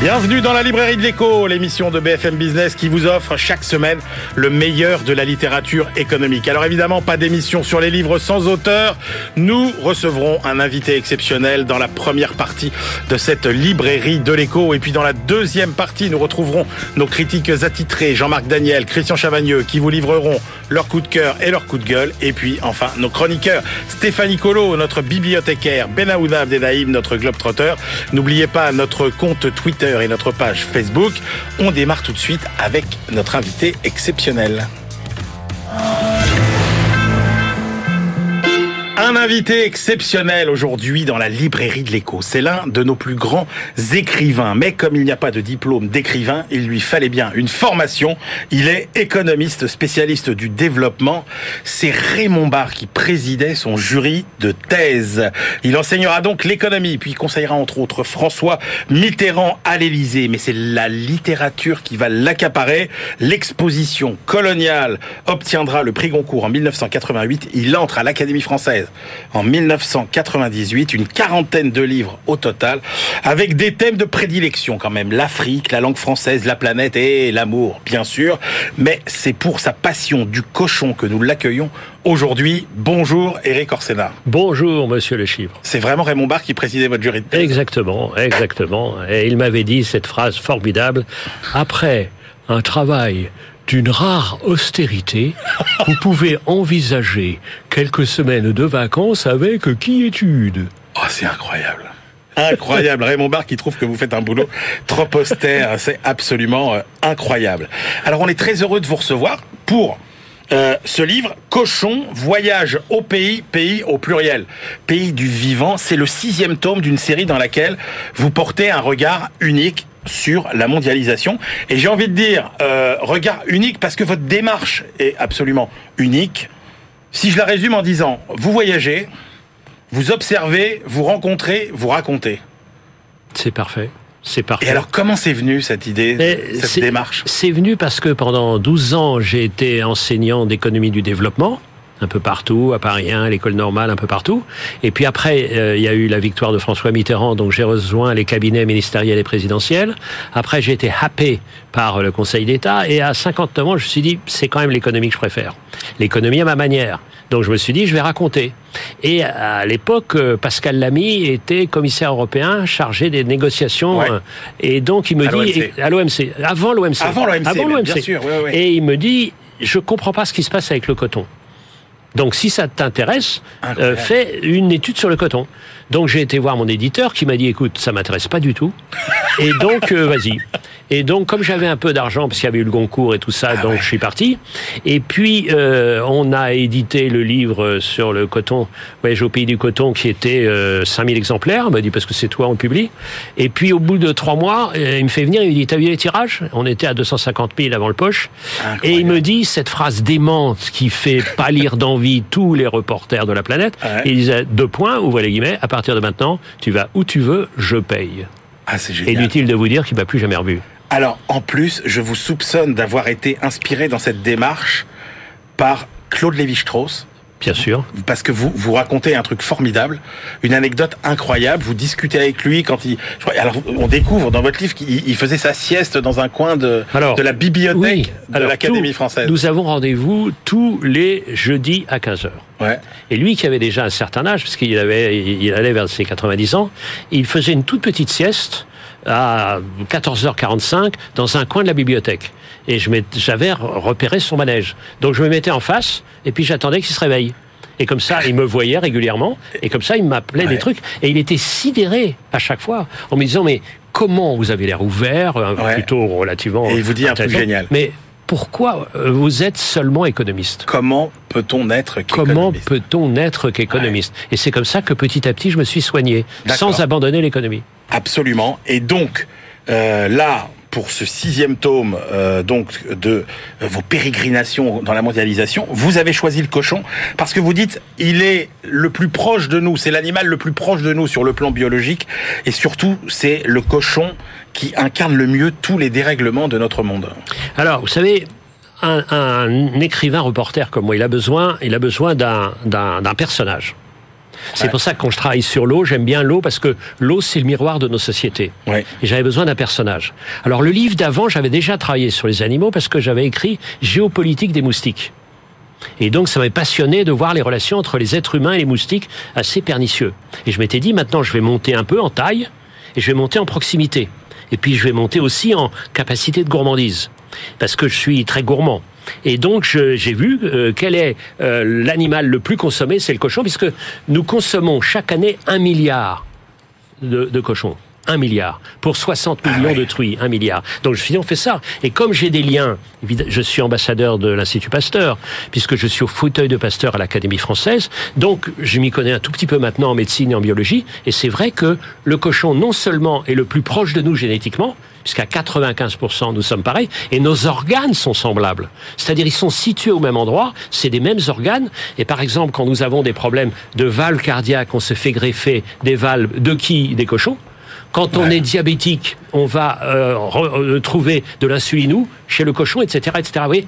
Bienvenue dans la librairie de l'écho, l'émission de BFM Business qui vous offre chaque semaine le meilleur de la littérature économique. Alors évidemment, pas d'émission sur les livres sans auteur. Nous recevrons un invité exceptionnel dans la première partie de cette librairie de l'écho. Et puis dans la deuxième partie, nous retrouverons nos critiques attitrés, Jean-Marc Daniel, Christian Chavagneux, qui vous livreront leur coup de cœur et leur coup de gueule. Et puis enfin, nos chroniqueurs, Stéphanie Colo, notre bibliothécaire, Benaouda Abdedaïm, notre globetrotter. N'oubliez pas notre compte Twitter et notre page Facebook. On démarre tout de suite avec notre invité exceptionnel. Un invité exceptionnel aujourd'hui dans la librairie de l'écho. C'est l'un de nos plus grands écrivains. Mais comme il n'y a pas de diplôme d'écrivain, il lui fallait bien une formation. Il est économiste spécialiste du développement. C'est Raymond Barre qui présidait son jury de thèse. Il enseignera donc l'économie, puis conseillera entre autres François Mitterrand à l'Élysée. Mais c'est la littérature qui va l'accaparer. L'exposition coloniale obtiendra le prix Goncourt en 1988. Il entre à l'Académie française en 1998, une quarantaine de livres au total, avec des thèmes de prédilection quand même, l'Afrique, la langue française, la planète et l'amour, bien sûr. Mais c'est pour sa passion du cochon que nous l'accueillons aujourd'hui. Bonjour Eric Orsena. Bonjour Monsieur Le Chiffre. C'est vraiment Raymond Barre qui présidait votre jury de thèse. Exactement, exactement. Et il m'avait dit cette phrase formidable. Après un travail d'une rare austérité, vous pouvez envisager quelques semaines de vacances avec quiétude. Oh, c'est incroyable. Incroyable. Raymond Barre qui trouve que vous faites un boulot trop austère. C'est absolument euh, incroyable. Alors, on est très heureux de vous recevoir pour euh, ce livre, Cochon, voyage au pays, pays au pluriel, pays du vivant. C'est le sixième tome d'une série dans laquelle vous portez un regard unique sur la mondialisation. Et j'ai envie de dire, euh, regard unique parce que votre démarche est absolument unique. Si je la résume en disant, vous voyagez, vous observez, vous rencontrez, vous racontez. C'est parfait. C'est parfait. Et alors, comment c'est venu cette idée, Mais cette démarche? C'est venu parce que pendant 12 ans, j'ai été enseignant d'économie du développement un peu partout, à Paris 1, à l'école normale, un peu partout. Et puis après, euh, il y a eu la victoire de François Mitterrand, donc j'ai rejoint les cabinets ministériels et présidentiels. Après, j'ai été happé par le Conseil d'État. Et à 59 ans, je me suis dit, c'est quand même l'économie que je préfère. L'économie à ma manière. Donc je me suis dit, je vais raconter. Et à l'époque, euh, Pascal Lamy était commissaire européen chargé des négociations. Ouais. euh, Et donc il me À dit, à l'OMC, avant l'OMC. Avant l'OMC, Avant bien l'OMC. sûr, ouais, ouais. Et il me dit, je comprends pas ce qui se passe avec le coton. Donc si ça t'intéresse, euh, fais une étude sur le coton. Donc j'ai été voir mon éditeur qui m'a dit écoute, ça m'intéresse pas du tout. Et donc euh, vas-y. Et donc comme j'avais un peu d'argent parce qu'il y avait eu le Goncourt et tout ça, donc ouais. je suis parti. Et puis euh, on a édité le livre sur le coton, Voyage au pays du coton, qui était euh, 5000 exemplaires. Il m'a dit parce que c'est toi on publie. Et puis au bout de trois mois, euh, il me fait venir, il me dit t'as vu les tirages? On était à 250 000 avant le poche. Et il me dit cette phrase démente qui fait pâlir d'envie tous les reporters de la planète. Ouais. Il disait deux points, ouvrez les guillemets, à partir de maintenant, tu vas où tu veux, je paye. Ah, c'est génial. Inutile de vous dire qu'il m'a plus jamais revu. Alors, en plus, je vous soupçonne d'avoir été inspiré dans cette démarche par Claude Lévi-Strauss, Bien sûr. parce que vous vous racontez un truc formidable, une anecdote incroyable. Vous discutez avec lui quand il. je crois- alors, on découvre dans votre livre qu'il il faisait sa sieste dans un coin de, Alors, de la bibliothèque Oui, de l'Académie française. Nous avons rendez-vous tous les jeudis à 15h. Ouais. Et lui, qui avait déjà un certain âge, parce qu'il avait, il allait vers ses 90 ans, il faisait une toute petite sieste à 14h45 dans un coin de la bibliothèque. Et j'avais repéré son manège. Donc je me mettais en face, et puis j'attendais qu'il se réveille. Et comme ça, il me voyait régulièrement, et comme ça, il m'appelait Ouais. des trucs. Et il était sidéré à chaque fois, en me disant, mais comment vous avez l'air ouvert, Ouais. plutôt relativement... Et il vous dit un truc génial. Mais pourquoi euh, vous êtes seulement économiste? Comment peut-on être Comment qu'économiste peut-on n'être qu'économiste? Et c'est comme ça que petit à petit, je me suis soigné, sans abandonner l'économie. Absolument. Et donc, euh, là, pour ce sixième tome euh, donc de vos pérégrinations dans la mondialisation, vous avez choisi le cochon parce que vous dites il est le plus proche de nous, c'est l'animal le plus proche de nous sur le plan biologique et surtout c'est le cochon qui incarne le mieux tous les dérèglements de notre monde. Alors, vous savez, un, un, écrivain reporter comme moi, il a besoin, il a besoin d'un personnage. C'est pour ça que quand je travaille sur l'eau, j'aime bien l'eau parce que l'eau, c'est le miroir de nos sociétés. Ouais. Et j'avais besoin d'un personnage. Alors le livre d'avant, j'avais déjà travaillé sur les animaux parce que j'avais écrit Géopolitique des moustiques. Et donc, ça m'avait passionné de voir les relations entre les êtres humains et les moustiques assez pernicieux. Et je m'étais dit, maintenant, je vais monter un peu en taille et je vais monter en proximité. Et puis, je vais monter aussi en capacité de gourmandise. Parce que je suis très gourmand. Et donc j'ai vu euh, quel est euh, l'animal le plus consommé, c'est le cochon, puisque nous consommons chaque année un milliard de, de cochons. Un milliard. Pour 60 millions Ah ouais. de truies, un milliard. Donc je me suis dit, on fait ça. Et comme j'ai des liens, je suis ambassadeur de l'Institut Pasteur, puisque je suis au fauteuil de Pasteur à l'Académie française, donc je m'y connais un tout petit peu maintenant en médecine et en biologie, et c'est vrai que le cochon non seulement est le plus proche de nous génétiquement, puisqu'à 95% nous sommes pareils, et nos organes sont semblables. C'est-à-dire ils sont situés au même endroit, c'est des mêmes organes, et par exemple quand nous avons des problèmes de valves cardiaques, on se fait greffer des valves de qui? Des cochons. Quand on Ouais. est diabétique, on va euh, re- euh, trouver de l'insulinou chez le cochon, etc., etc. Oui.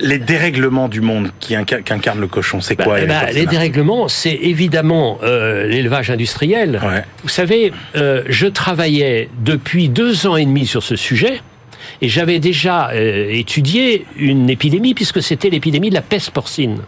Les dérèglements du monde qui inca- qu'incarne le cochon, c'est Bah, quoi ben, Alexandre les dérèglements, c'est évidemment euh, l'élevage industriel. Ouais. Vous savez, euh, je travaillais depuis deux ans et demi sur ce sujet. Et j'avais déjà euh, étudié une épidémie, puisque c'était l'épidémie de la peste porcine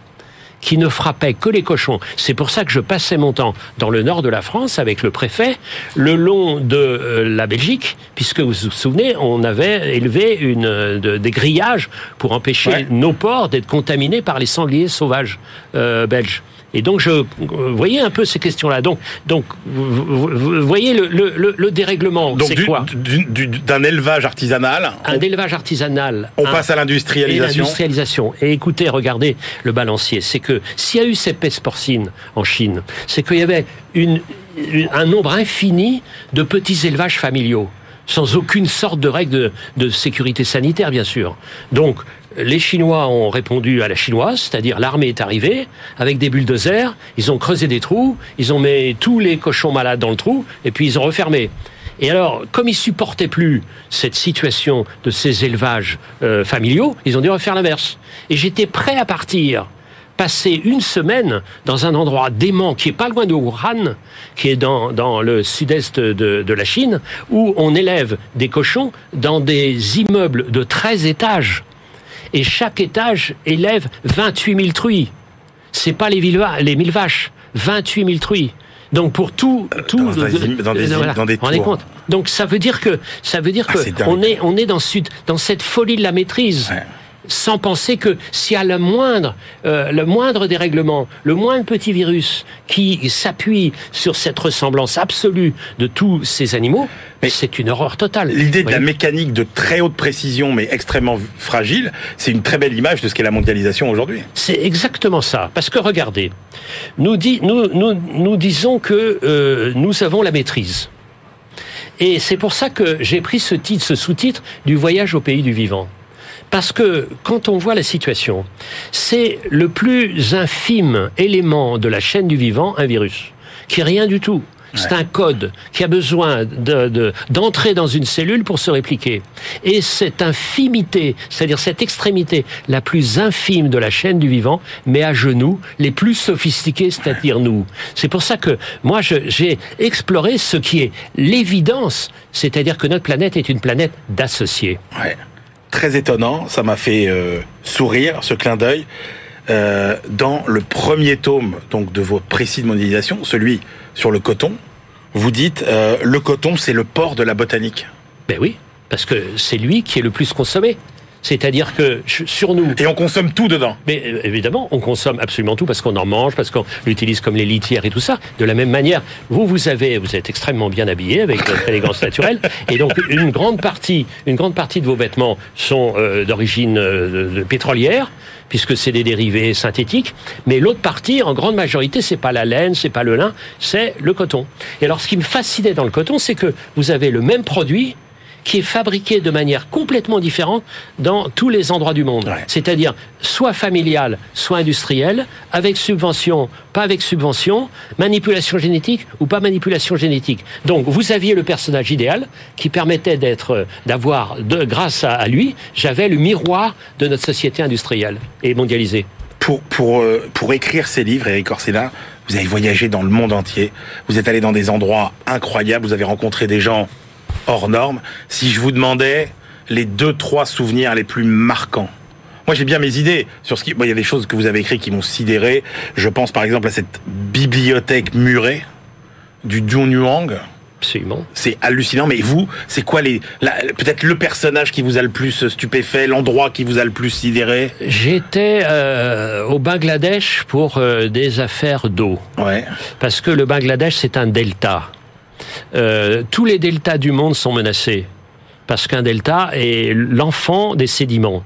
qui ne frappait que les cochons. C'est pour ça que je passais mon temps dans le nord de la France avec le préfet, le long de euh, la Belgique, puisque vous vous souvenez, on avait élevé une, euh, de- des grillages pour empêcher Ouais. nos ports d'être contaminés par les sangliers sauvages euh, belges. Et donc, je, vous voyez un peu ces questions-là. Donc, donc, vous, voyez le, le, le- le dérèglement, c'est du- quoi du- du- d'un élevage artisanal, Un élevage artisanal. on un- passe à l'industrialisation. l'industrialisation. Et écoutez, regardez le balancier. C'est que s'il y a eu cette peste porcine en Chine, c'est qu'il y avait une- un nombre infini de petits élevages familiaux, sans aucune sorte de règle de, de sécurité sanitaire, bien sûr. Donc, les Chinois ont répondu à la chinoise, c'est-à-dire l'armée est arrivée avec des bulldozers, ils ont creusé des trous, ils ont mis tous les cochons malades dans le trou, et puis ils ont refermé. Et alors, comme ils supportaient plus cette situation de ces élevages euh, familiaux, ils ont dû refaire l'inverse. Et j'étais prêt à partir, passer une semaine dans un endroit dément qui est pas loin de Wuhan, qui est dans, dans le sud-est de, de la Chine, où on élève des cochons dans des immeubles de 13 étages. Et chaque étage élève 28 000 truies. C'est pas les, les 1000 vaches, 28 000 truies. Donc pour tout, tout dans des dans dans rendez tours. compte Donc ça veut dire que ça veut dire Ah, que dingue. on est on est dans sud dans cette folie de la maîtrise. Ouais. Sans penser que s'il y a le moindre, euh, le moindre dérèglement, le moindre petit virus qui s'appuie sur cette ressemblance absolue de tous ces animaux, Mais c'est une horreur totale. L'idée de la mécanique de très haute précision mais extrêmement fragile, c'est une très belle image de ce qu'est la mondialisation aujourd'hui. C'est exactement ça. Parce que regardez, nous, dit, nous, nous, nous disons que euh, nous avons la maîtrise. Et c'est pour ça que j'ai pris ce titre, ce sous-titre du voyage au pays du vivant. Parce que quand on voit la situation, c'est le plus infime élément de la chaîne du vivant, un virus, qui est rien du tout. C'est un code qui a besoin de- de- d'entrer dans une cellule pour se répliquer. Et cette infimité, c'est-à-dire cette extrémité la plus infime de la chaîne du vivant, met à genoux les plus sophistiqués, c'est-à-dire nous. C'est pour ça que moi, j'ai exploré ce qui est l'évidence, c'est-à-dire que notre planète est une planète d'associés. Ouais. Très étonnant, ça m'a fait euh, sourire ce clin d'œil. Euh, dans le premier tome donc de vos précis de celui sur le coton, vous dites euh, le coton c'est le port de la botanique. Ben oui, parce que c'est lui qui est le plus consommé. C'est-à-dire que sur nous, Et on consomme tout dedans. Mais euh, évidemment, on consomme absolument tout parce qu'on en mange, parce qu'on l'utilise comme les litières et tout ça. De la même manière, vous, vous avez, vous êtes extrêmement bien habillé avec votre élégance naturelle, et donc une grande partie, une grande partie de vos vêtements sont euh, d'origine euh, pétrolière, puisque c'est des dérivés synthétiques. Mais l'autre partie, en grande majorité, c'est pas la laine, c'est pas le lin, c'est le coton. Et alors, ce qui me fascinait dans le coton, c'est que vous avez le même produit qui est fabriqué de manière complètement différente dans tous les endroits du monde. C'est-à-dire soit familial, soit industriel, avec subvention, pas avec subvention, manipulation génétique ou pas manipulation génétique. Donc vous aviez le personnage idéal qui permettait d'être, d'avoir, de, grâce à lui, j'avais le miroir de notre société industrielle et mondialisée. Pour, pour, euh, pour écrire ces livres, Eric Orsena, vous avez voyagé dans le monde entier, vous êtes allé dans des endroits incroyables, vous avez rencontré des gens hors normes. Si je vous demandais les deux, trois souvenirs les plus marquants moi, j'ai bien mes idées sur ce qui. il y a des choses que vous avez écrites qui m'ont sidéré. Je pense par exemple à cette bibliothèque murée du Dunyuang. Absolument. C'est hallucinant. Mais vous, c'est quoi les peut-être le personnage qui vous a le plus stupéfait, l'endroit qui vous a le plus sidéré? J'étais euh, au Bangladesh pour euh, des affaires d'eau. Ouais. Parce que le Bangladesh c'est un delta. Euh, tous les deltas du monde sont menacés parce qu'un delta est l'enfant des sédiments.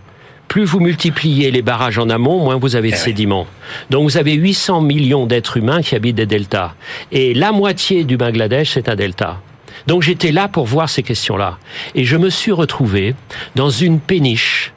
Plus vous multipliez les barrages en amont, moins vous avez de eh sédiments. Donc vous avez 800 millions d'êtres humains qui habitent des deltas. Et la moitié du Bangladesh, c'est un delta. Donc j'étais là pour voir ces questions-là. Et je me suis retrouvé dans une péniche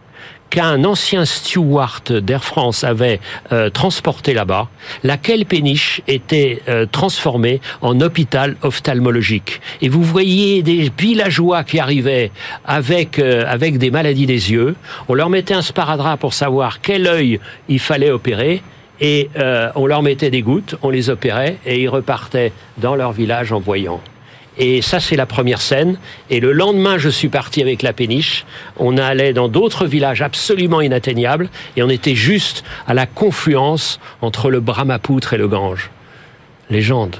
qu'un ancien steward d'Air France avait euh, transporté là-bas, laquelle péniche était euh, transformée en hôpital ophtalmologique. Et vous voyez des villageois qui arrivaient avec euh, avec des maladies des yeux. On leur mettait un sparadrap pour savoir quel œil il fallait opérer. Et on leur mettait des gouttes, on les opérait et ils repartaient dans leur village en voyant. Et ça, c'est la première scène. Et le lendemain, je suis parti avec la péniche. On allait dans d'autres villages absolument inatteignables. Et on était juste à la confluence entre le Brahmapoutre et le Gange. Légende.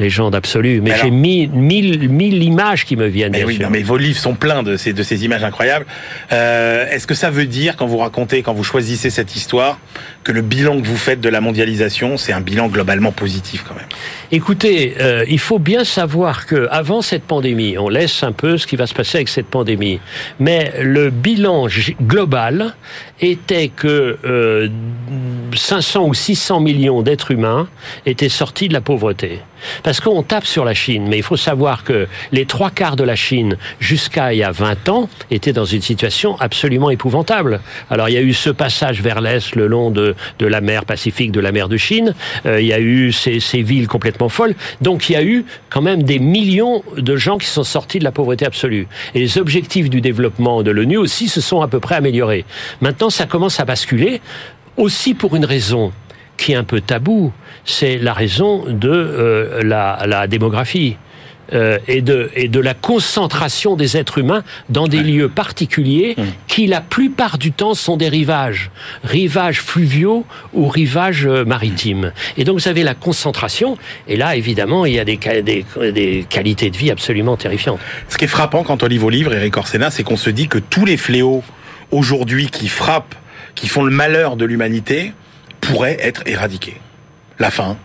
Légende absolue. Mais, j'ai mille, mille, images qui me viennent. Mais oui, mais vos livres sont pleins de ces, de ces images incroyables. Euh, Est-ce que ça veut dire, quand vous racontez, quand vous choisissez cette histoire, que le bilan que vous faites de la mondialisation, c'est un bilan globalement positif quand même? Écoutez, euh, il faut bien savoir que avant cette pandémie, on laisse un peu ce qui va se passer avec cette pandémie, mais le bilan global était que euh, 500 ou 600 millions d'êtres humains étaient sortis de la pauvreté. Parce qu'on tape sur la Chine, mais il faut savoir que les trois quarts de la Chine, jusqu'à il y a 20 ans, étaient dans une situation absolument épouvantable. Alors il y a eu ce passage vers l'Est le long de, de la mer Pacifique, de la mer de Chine, euh, il y a eu ces, ces villes complètement folles, donc il y a eu quand même des millions de gens qui sont sortis de la pauvreté absolue. Et les objectifs du développement de l'ONU aussi se sont à peu près améliorés. Maintenant, ça commence à basculer, aussi pour une raison qui est un peu tabou, c'est la raison de euh, la, démographie. Euh, et, de, et de la concentration des êtres humains dans des lieux particuliers mmh. qui la plupart du temps sont des rivages, rivages fluviaux ou rivages euh, maritimes. Et donc vous avez la concentration, et là évidemment il y a des, des, des qualités de vie absolument terrifiantes. Ce qui est frappant quand on lit vos livres, Eric Orsena, c'est qu'on se dit que tous les fléaux aujourd'hui qui frappent, qui font le malheur de l'humanité, pourrait être éradiqué. La faim,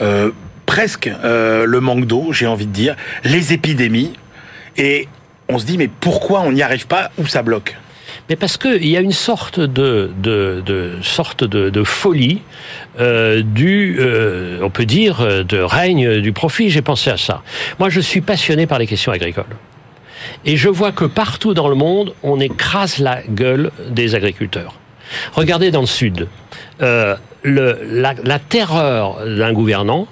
euh, presque euh, le manque d'eau, j'ai envie de dire, les épidémies, et on se dit mais pourquoi on n'y arrive pas? Ou ça bloque? Mais parce qu'il y a une sorte de, de, de folie euh, du, on peut dire, de règne du profit. J'ai pensé à ça. Moi, je suis passionné par les questions agricoles. Et je vois que partout dans le monde, on écrase la gueule des agriculteurs. Regardez dans le Sud. Euh, le, la, la, terreur d'un gouvernant,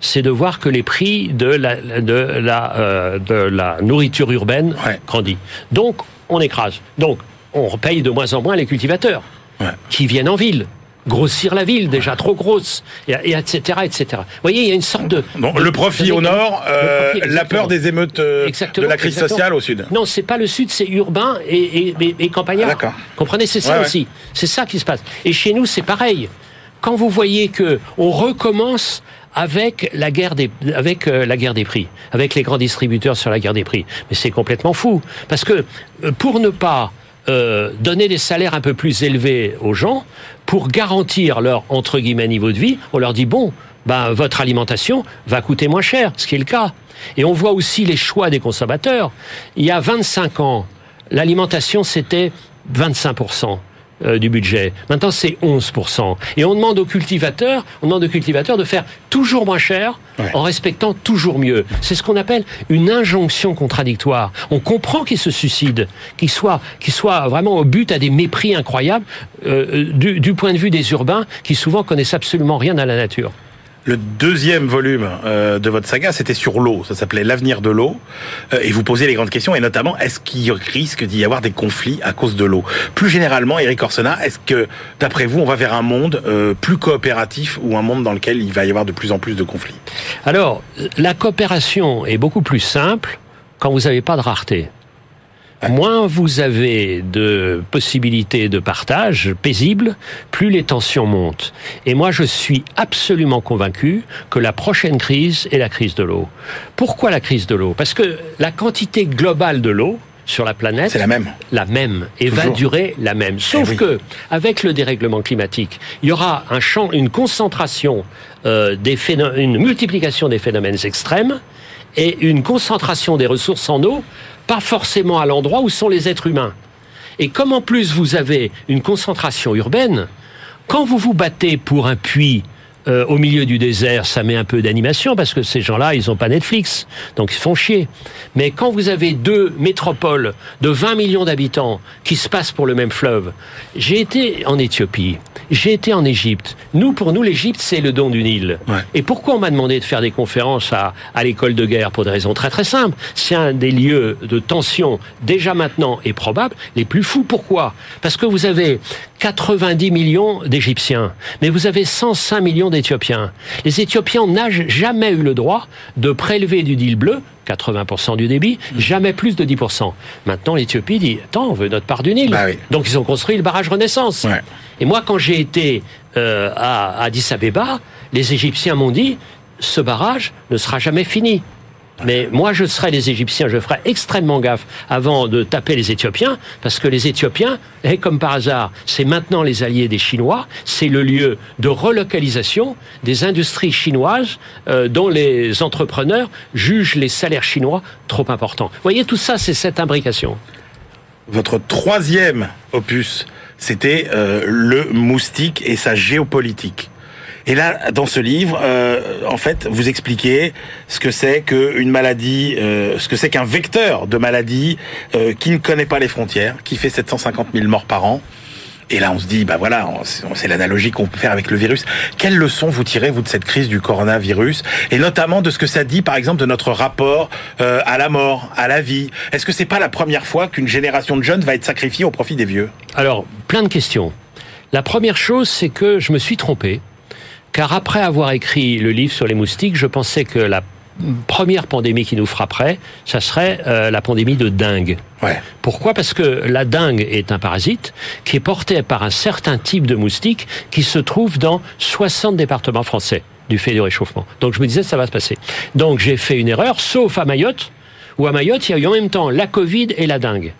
c'est de voir que les prix de la, de la, euh, de la nourriture urbaine ouais. grandissent. Donc, on écrase. Donc, on paye de moins en moins les cultivateurs ouais. qui viennent en ville grossir la ville déjà trop grosse et, et etc etc vous voyez il y a une sorte de, bon, le profit au nord euh, profit, la peur des émeutes euh, de la crise exactement. sociale au sud. Non c'est pas le sud c'est urbain et, et, et campagnard. Ah, comprenez c'est ça ouais, aussi. C'est ça qui se passe. Et chez nous c'est pareil. Quand vous voyez que on recommence avec la guerre des avec euh, la guerre des prix, avec les grands distributeurs sur la guerre des prix. Mais c'est complètement fou. Parce que pour ne pas euh, donner des salaires un peu plus élevés aux gens pour garantir leur entre guillemets niveau de vie, on leur dit bon, ben votre alimentation va coûter moins cher, ce qui est le cas. Et on voit aussi les choix des consommateurs. Il y a 25 ans, l'alimentation c'était 25 euh, du budget. Maintenant, c'est 11%. Et on demande aux cultivateurs, on demande aux cultivateurs de faire toujours moins cher Ouais. en respectant toujours mieux. C'est ce qu'on appelle une injonction contradictoire. On comprend qu'ils se suicident, qu'ils soient, qu'ils soient vraiment au but à des mépris incroyables euh, du, du point de vue des urbains qui souvent connaissent absolument rien à la nature. Le deuxième volume euh, de votre saga, c'était sur l'eau. Ça s'appelait L'avenir de l'eau. Euh, et vous posez les grandes questions, et notamment, est-ce qu'il risque d'y avoir des conflits à cause de l'eau? Plus généralement, Eric Orsena, est-ce que, d'après vous, on va vers un monde euh, plus coopératif ou un monde dans lequel il va y avoir de plus en plus de conflits? Alors, la coopération est beaucoup plus simple quand vous n'avez pas de rareté. Moins vous avez de possibilités de partage paisibles, plus les tensions montent. Et moi, je suis absolument convaincu que la prochaine crise est la crise de l'eau. Pourquoi la crise de l'eau? Parce que la quantité globale de l'eau sur la planète C'est la même. la même et va durer la même. Sauf Eh oui. que avec le dérèglement climatique, il y aura un champ, une concentration euh, des phénomènes, une multiplication des phénomènes extrêmes et une concentration des ressources en eau, pas forcément à l'endroit où sont les êtres humains. Et comme en plus vous avez une concentration urbaine, quand vous vous battez pour un puits euh, au milieu du désert, ça met un peu d'animation parce que ces gens-là, ils n'ont pas Netflix, donc ils font chier. Mais quand vous avez deux métropoles de 20 millions d'habitants qui se passent pour le même fleuve, j'ai été en Éthiopie, j'ai été en Égypte. Nous, pour nous, l'Égypte, c'est le don du Nil. Ouais. Et pourquoi on m'a demandé de faire des conférences à, à l'école de guerre Pour des raisons très très simples. C'est un des lieux de tension déjà maintenant et probable les plus fous. Pourquoi? Parce que vous avez 90 millions d'Égyptiens, mais vous avez 105 millions d'Éthiopiens. Les Éthiopiens n'ont jamais eu le droit de prélever du Nil bleu 80% du débit, jamais plus de 10%. Maintenant, l'Éthiopie dit, attends, on veut notre part du Nil. Bah oui. Donc ils ont construit le barrage Renaissance. Ouais. Et moi, quand j'ai été euh, à Addis Abeba, les Égyptiens m'ont dit ce barrage ne sera jamais fini. Mais moi, je serai les Égyptiens, je ferai extrêmement gaffe avant de taper les Éthiopiens, parce que les Éthiopiens, et comme par hasard, c'est maintenant les alliés des Chinois, c'est le lieu de relocalisation des industries chinoises euh, dont les entrepreneurs jugent les salaires chinois trop importants. Vous voyez, tout ça, c'est cette imbrication. Votre troisième opus, c'était euh, le moustique et sa géopolitique. Et là, dans ce livre, euh, en fait, vous expliquez ce que c'est qu'une maladie, euh, ce que c'est qu'un vecteur de maladie qui ne connaît pas les frontières, qui fait 750 000 morts par an. Et là, on se dit, bah voilà, c'est l'analogie qu'on peut faire avec le virus. Quelles leçons vous tirez, vous, de cette crise du coronavirus? Et notamment de ce que ça dit, par exemple, de notre rapport euh, à la mort, à la vie. Est-ce que c'est pas la première fois qu'une génération de jeunes va être sacrifiée au profit des vieux? Alors, plein de questions. La première chose, c'est que je me suis trompé, car après avoir écrit le livre sur les moustiques, je pensais que la première pandémie qui nous frapperait, ça serait euh, la pandémie de dengue. Ouais. Pourquoi? Parce que la dengue est un parasite qui est porté par un certain type de moustique qui se trouve dans 60 départements français du fait du réchauffement. Donc je me disais ça va se passer. Donc j'ai fait une erreur, sauf à Mayotte, où à Mayotte il y a eu en même temps la Covid et la dengue.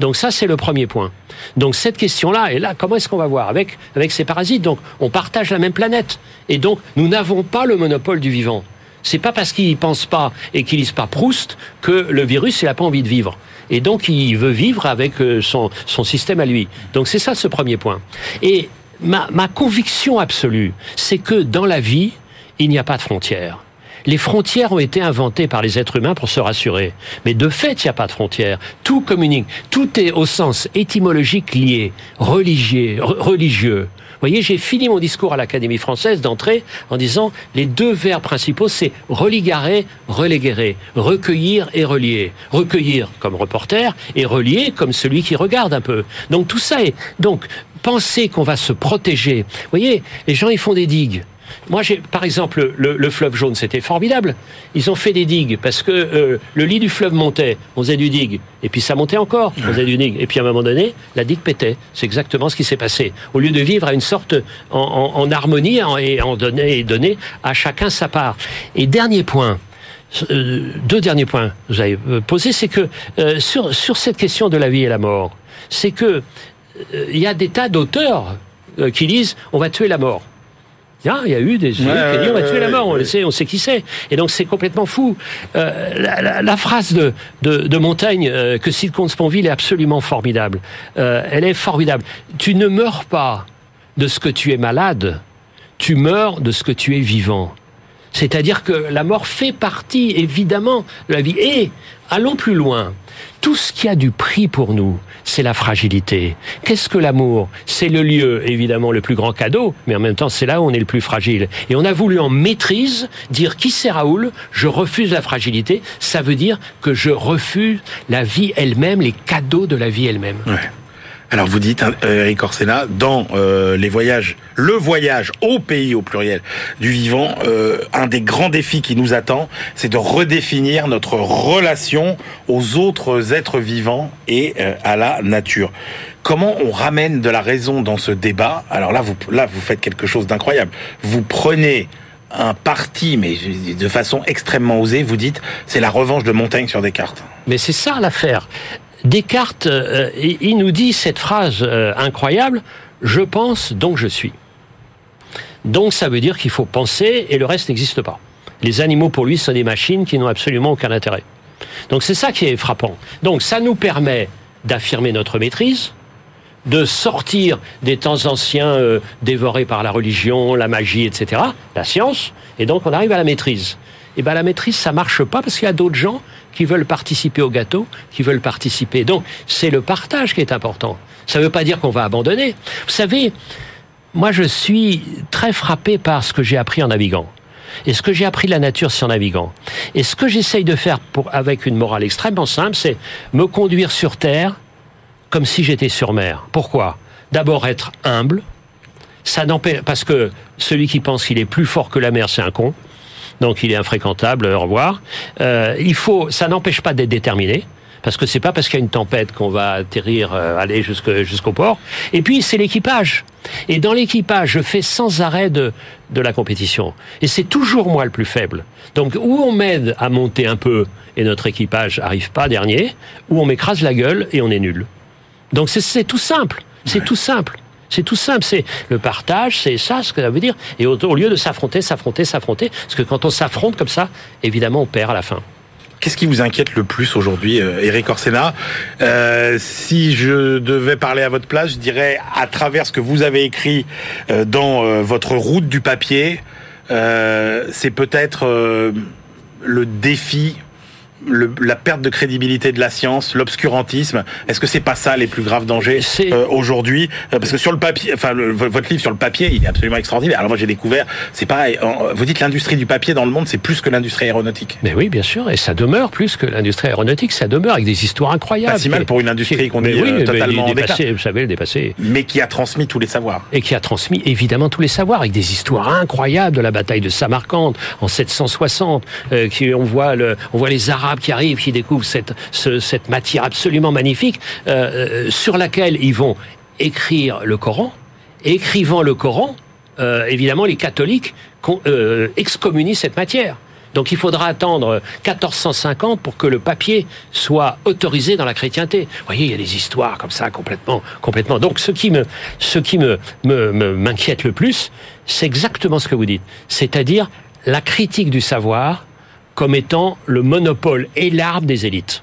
Donc ça c'est le premier point. Donc cette question-là, et là comment est-ce qu'on va voir avec avec ces parasites? Donc on partage la même planète et donc nous n'avons pas le monopole du vivant. C'est pas parce qu'il pense pas et qu'il lise pas Proust que le virus il a pas envie de vivre. Et donc il veut vivre avec euh, son, son système à lui. Donc c'est ça ce premier point. Et ma, ma conviction absolue, c'est que dans la vie, il n'y a pas de frontières. Les frontières ont été inventées par les êtres humains pour se rassurer. Mais de fait, il n'y a pas de frontières. Tout communique. Tout est au sens étymologique lié, religieux, re- religieux. Voyez, j'ai fini mon discours à l'Académie française d'entrée en disant les deux verbes principaux, c'est religarer, reléguer, recueillir et relier. Recueillir comme reporter et relier comme celui qui regarde un peu. Donc tout ça est donc penser qu'on va se protéger. Vous voyez, les gens ils font des digues. Moi, j'ai, par exemple, le, le fleuve jaune, c'était formidable. Ils ont fait des digues parce que euh, le lit du fleuve montait, on faisait du digue, et puis ça montait encore, on faisait du digue, et puis à un moment donné, la digue pétait. C'est exactement ce qui s'est passé. Au lieu de vivre à une sorte en, harmonie en- et en donner et donner à chacun sa part. Et dernier point. euh, deux derniers points que vous avez euh, posés, c'est que sur, sur cette question de la vie et la mort, c'est que il y a des tas d'auteurs qui disent on va tuer la mort. Hein, il y a eu des élus qui ont dit on va tuer la mort, on, le sait, on sait qui c'est. Et donc c'est complètement fou. Euh, la, la, la, phrase de, de, de Montaigne euh, que cite Comte Sponville est absolument formidable. Euh, elle est formidable. Tu ne meurs pas de ce que tu es malade, tu meurs de ce que tu es vivant. C'est-à-dire que la mort fait partie, évidemment, de la vie. Et, allons plus loin, tout ce qui a du prix pour nous, c'est la fragilité. Qu'est-ce que l'amour? C'est le lieu, évidemment, le plus grand cadeau, mais en même temps, c'est là où on est le plus fragile. Et on a voulu en maîtrise dire qui c'est Raoul, je refuse la fragilité, ça veut dire que je refuse la vie elle-même, les cadeaux de la vie elle-même. Ouais. Alors vous dites, Eric Orsena, dans euh, les voyages, le voyage au pays au pluriel du vivant, euh, un des grands défis qui nous attend, c'est de redéfinir notre relation aux autres êtres vivants et euh, à la nature. Comment on ramène de la raison dans ce débat? Alors là, vous là vous faites quelque chose d'incroyable. Vous prenez un parti, mais de façon extrêmement osée, vous dites, c'est la revanche de Montaigne sur Descartes. Mais c'est ça l'affaire. Descartes, euh, il nous dit cette phrase euh, incroyable, je pense donc je suis. Donc ça veut dire qu'il faut penser et le reste n'existe pas. Les animaux pour lui sont des machines qui n'ont absolument aucun intérêt. Donc c'est ça qui est frappant. Donc ça nous permet d'affirmer notre maîtrise, de sortir des temps anciens euh, dévorés par la religion, la magie, etc., la science, et donc on arrive à la maîtrise. Et ben la maîtrise ça marche pas parce qu'il y a d'autres gens qui veulent participer au gâteau, qui veulent participer. Donc, c'est le partage qui est important. Ça ne veut pas dire qu'on va abandonner. Vous savez, moi, je suis très frappé par ce que j'ai appris en naviguant. Et ce que j'ai appris de la nature, c'est en naviguant. Et ce que j'essaye de faire pour, avec une morale extrêmement simple, c'est me conduire sur terre comme si j'étais sur mer. Pourquoi? D'abord être humble. Ça n'empêche, parce que celui qui pense qu'il est plus fort que la mer, c'est un con donc il est infréquentable, au revoir. Euh, il faut, ça n'empêche pas d'être déterminé. Parce que c'est pas parce qu'il y a une tempête qu'on va atterrir, euh, aller jusqu'au port. Et puis c'est l'équipage. Et dans l'équipage, je fais sans arrêt de, de la compétition. Et c'est toujours moi le plus faible. Donc, ou on m'aide à monter un peu et notre équipage arrive pas dernier, ou on m'écrase la gueule et on est nul. Donc, c'est tout simple. C'est ouais. tout simple. C'est tout simple, c'est le partage, c'est ça ce que ça veut dire. Et au, lieu de s'affronter, s'affronter, s'affronter, parce que quand on s'affronte comme ça, évidemment, on perd à la fin. Qu'est-ce qui vous inquiète le plus aujourd'hui, euh, Eric Orsena euh, Si je devais parler à votre place, je dirais à travers ce que vous avez écrit euh, dans euh, votre route du papier, euh, c'est peut-être euh, le défi le, la perte de crédibilité de la science, l'obscurantisme. Est-ce que c'est pas ça les plus graves dangers euh, aujourd'hui Parce que sur le papier, enfin le, votre livre sur le papier, il est absolument extraordinaire. Alors moi j'ai découvert, c'est pareil. Vous dites l'industrie du papier dans le monde, c'est plus que l'industrie aéronautique. Mais oui, bien sûr, et ça demeure plus que l'industrie aéronautique. Ça demeure avec des histoires incroyables. Pas si mal pour une industrie qu'on est oui, euh, totalement dépassé, Vous savez, le dépassé. Mais qui a transmis tous les savoirs. Et qui a transmis évidemment tous les savoirs avec des histoires incroyables de la bataille de Samarcande en 760. Euh, qui on voit le, on voit les Arabes qui arrivent, qui découvrent cette, ce, cette matière absolument magnifique euh, sur laquelle ils vont écrire le Coran. Écrivant le Coran, euh, évidemment, les catholiques euh, excommunient cette matière. Donc il faudra attendre 1450 pour que le papier soit autorisé dans la chrétienté. Vous voyez, il y a des histoires comme ça complètement, complètement. Donc ce qui me, ce qui me, me, m'inquiète le plus, c'est exactement ce que vous dites, c'est-à-dire la critique du savoir comme étant le monopole et l'arbre des élites.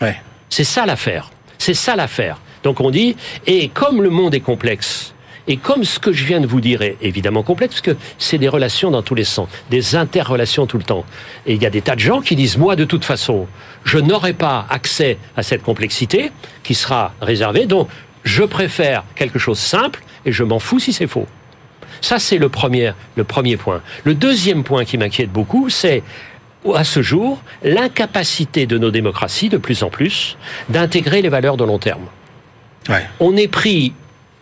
Ouais. C'est ça l'affaire. C'est ça l'affaire. Donc on dit, et comme le monde est complexe, et comme ce que je viens de vous dire est évidemment complexe, parce que c'est des relations dans tous les sens, des interrelations tout le temps. Et il y a des tas de gens qui disent, moi, de toute façon, je n'aurai pas accès à cette complexité qui sera réservée, donc je préfère quelque chose simple et je m'en fous si c'est faux. Ça, c'est le premier, le premier point. Le deuxième point qui m'inquiète beaucoup, c'est à ce jour, l'incapacité de nos démocraties, de plus en plus, d'intégrer les valeurs de long terme. Ouais. On est pris,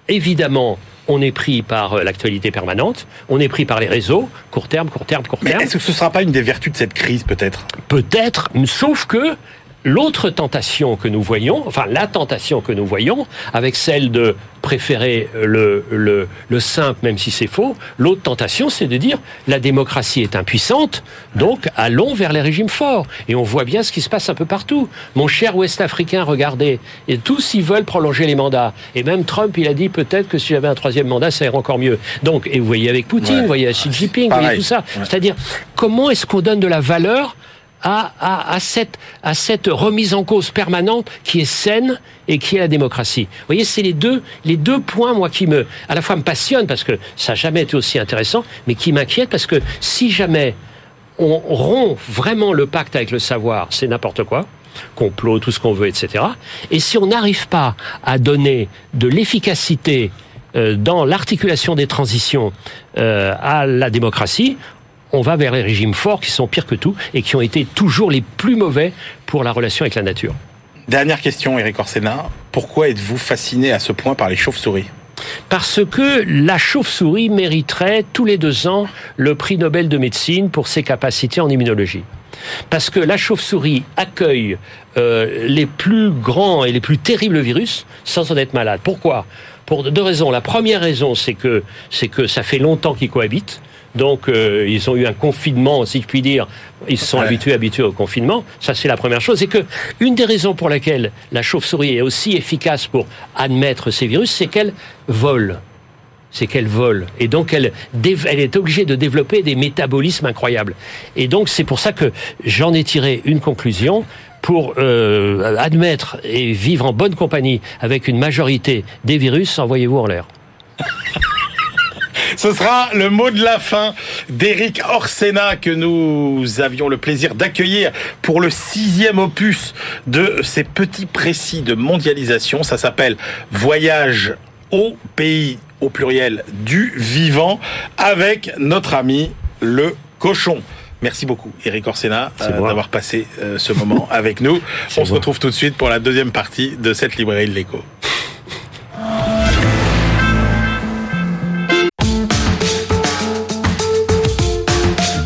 évidemment, on est pris par l'actualité permanente, on est pris par les réseaux, court terme, court terme, court terme. Mais est-ce que ce ne sera pas une des vertus de cette crise, peut-être? Peut-être, sauf que l'autre tentation que nous voyons, enfin la tentation que nous voyons, avec celle de préférer le, le, le simple, même si c'est faux, l'autre tentation, c'est de dire la démocratie est impuissante, donc allons vers les régimes forts. Et on voit bien ce qui se passe un peu partout. Mon cher Ouest-Africain, regardez, et tous ils veulent prolonger les mandats. Et même Trump, il a dit peut-être que si j'avais un troisième mandat, ça irait encore mieux. Donc, et vous voyez avec Poutine, vous voyez avec Xi Jinping, vous voyez tout ça. C'est-à-dire, comment est-ce qu'on donne de la valeur à, à, à, cette, à cette remise en cause permanente qui est saine et qui est la démocratie. Vous voyez, c'est les deux, les deux points, moi, qui me, à la fois me passionnent parce que ça n'a jamais été aussi intéressant, mais qui m'inquiètent parce que si jamais on rompt vraiment le pacte avec le savoir, c'est n'importe quoi complot, tout ce qu'on veut, etc. Et si on n'arrive pas à donner de l'efficacité euh, dans l'articulation des transitions euh, à la démocratie, on va vers les régimes forts qui sont pires que tout et qui ont été toujours les plus mauvais pour la relation avec la nature. Dernière question, Eric Orsena. Pourquoi êtes-vous fasciné à ce point par les chauves-souris? Parce que la chauve-souris mériterait tous les deux ans le prix Nobel de médecine pour ses capacités en immunologie. Parce que la chauve-souris accueille euh, les plus grands et les plus terribles virus sans en être malade. Pourquoi? Pour deux raisons. La première raison, c'est que c'est que ça fait longtemps qu'ils cohabitent. Donc, euh, ils ont eu un confinement, si je puis dire. Ils se sont Ouais. habitués, habitués au confinement. Ça, c'est la première chose. Et que une des raisons pour laquelle la chauve-souris est aussi efficace pour admettre ces virus, c'est qu'elle vole. C'est qu'elle vole. Et donc, elle, dév- elle est obligée de développer des métabolismes incroyables. Et donc, c'est pour ça que j'en ai tiré une conclusion pour euh, admettre et vivre en bonne compagnie avec une majorité des virus, envoyez-vous en l'air. Ce sera le mot de la fin d'Éric Orsena que nous avions le plaisir d'accueillir pour le sixième opus de ces petits précis de mondialisation. Ça s'appelle Voyage au pays au pluriel du vivant avec notre ami le cochon. Merci beaucoup, Eric Orsena, euh, d'avoir passé euh, ce moment avec nous. On se retrouve tout de suite pour la deuxième partie de cette librairie de l'écho.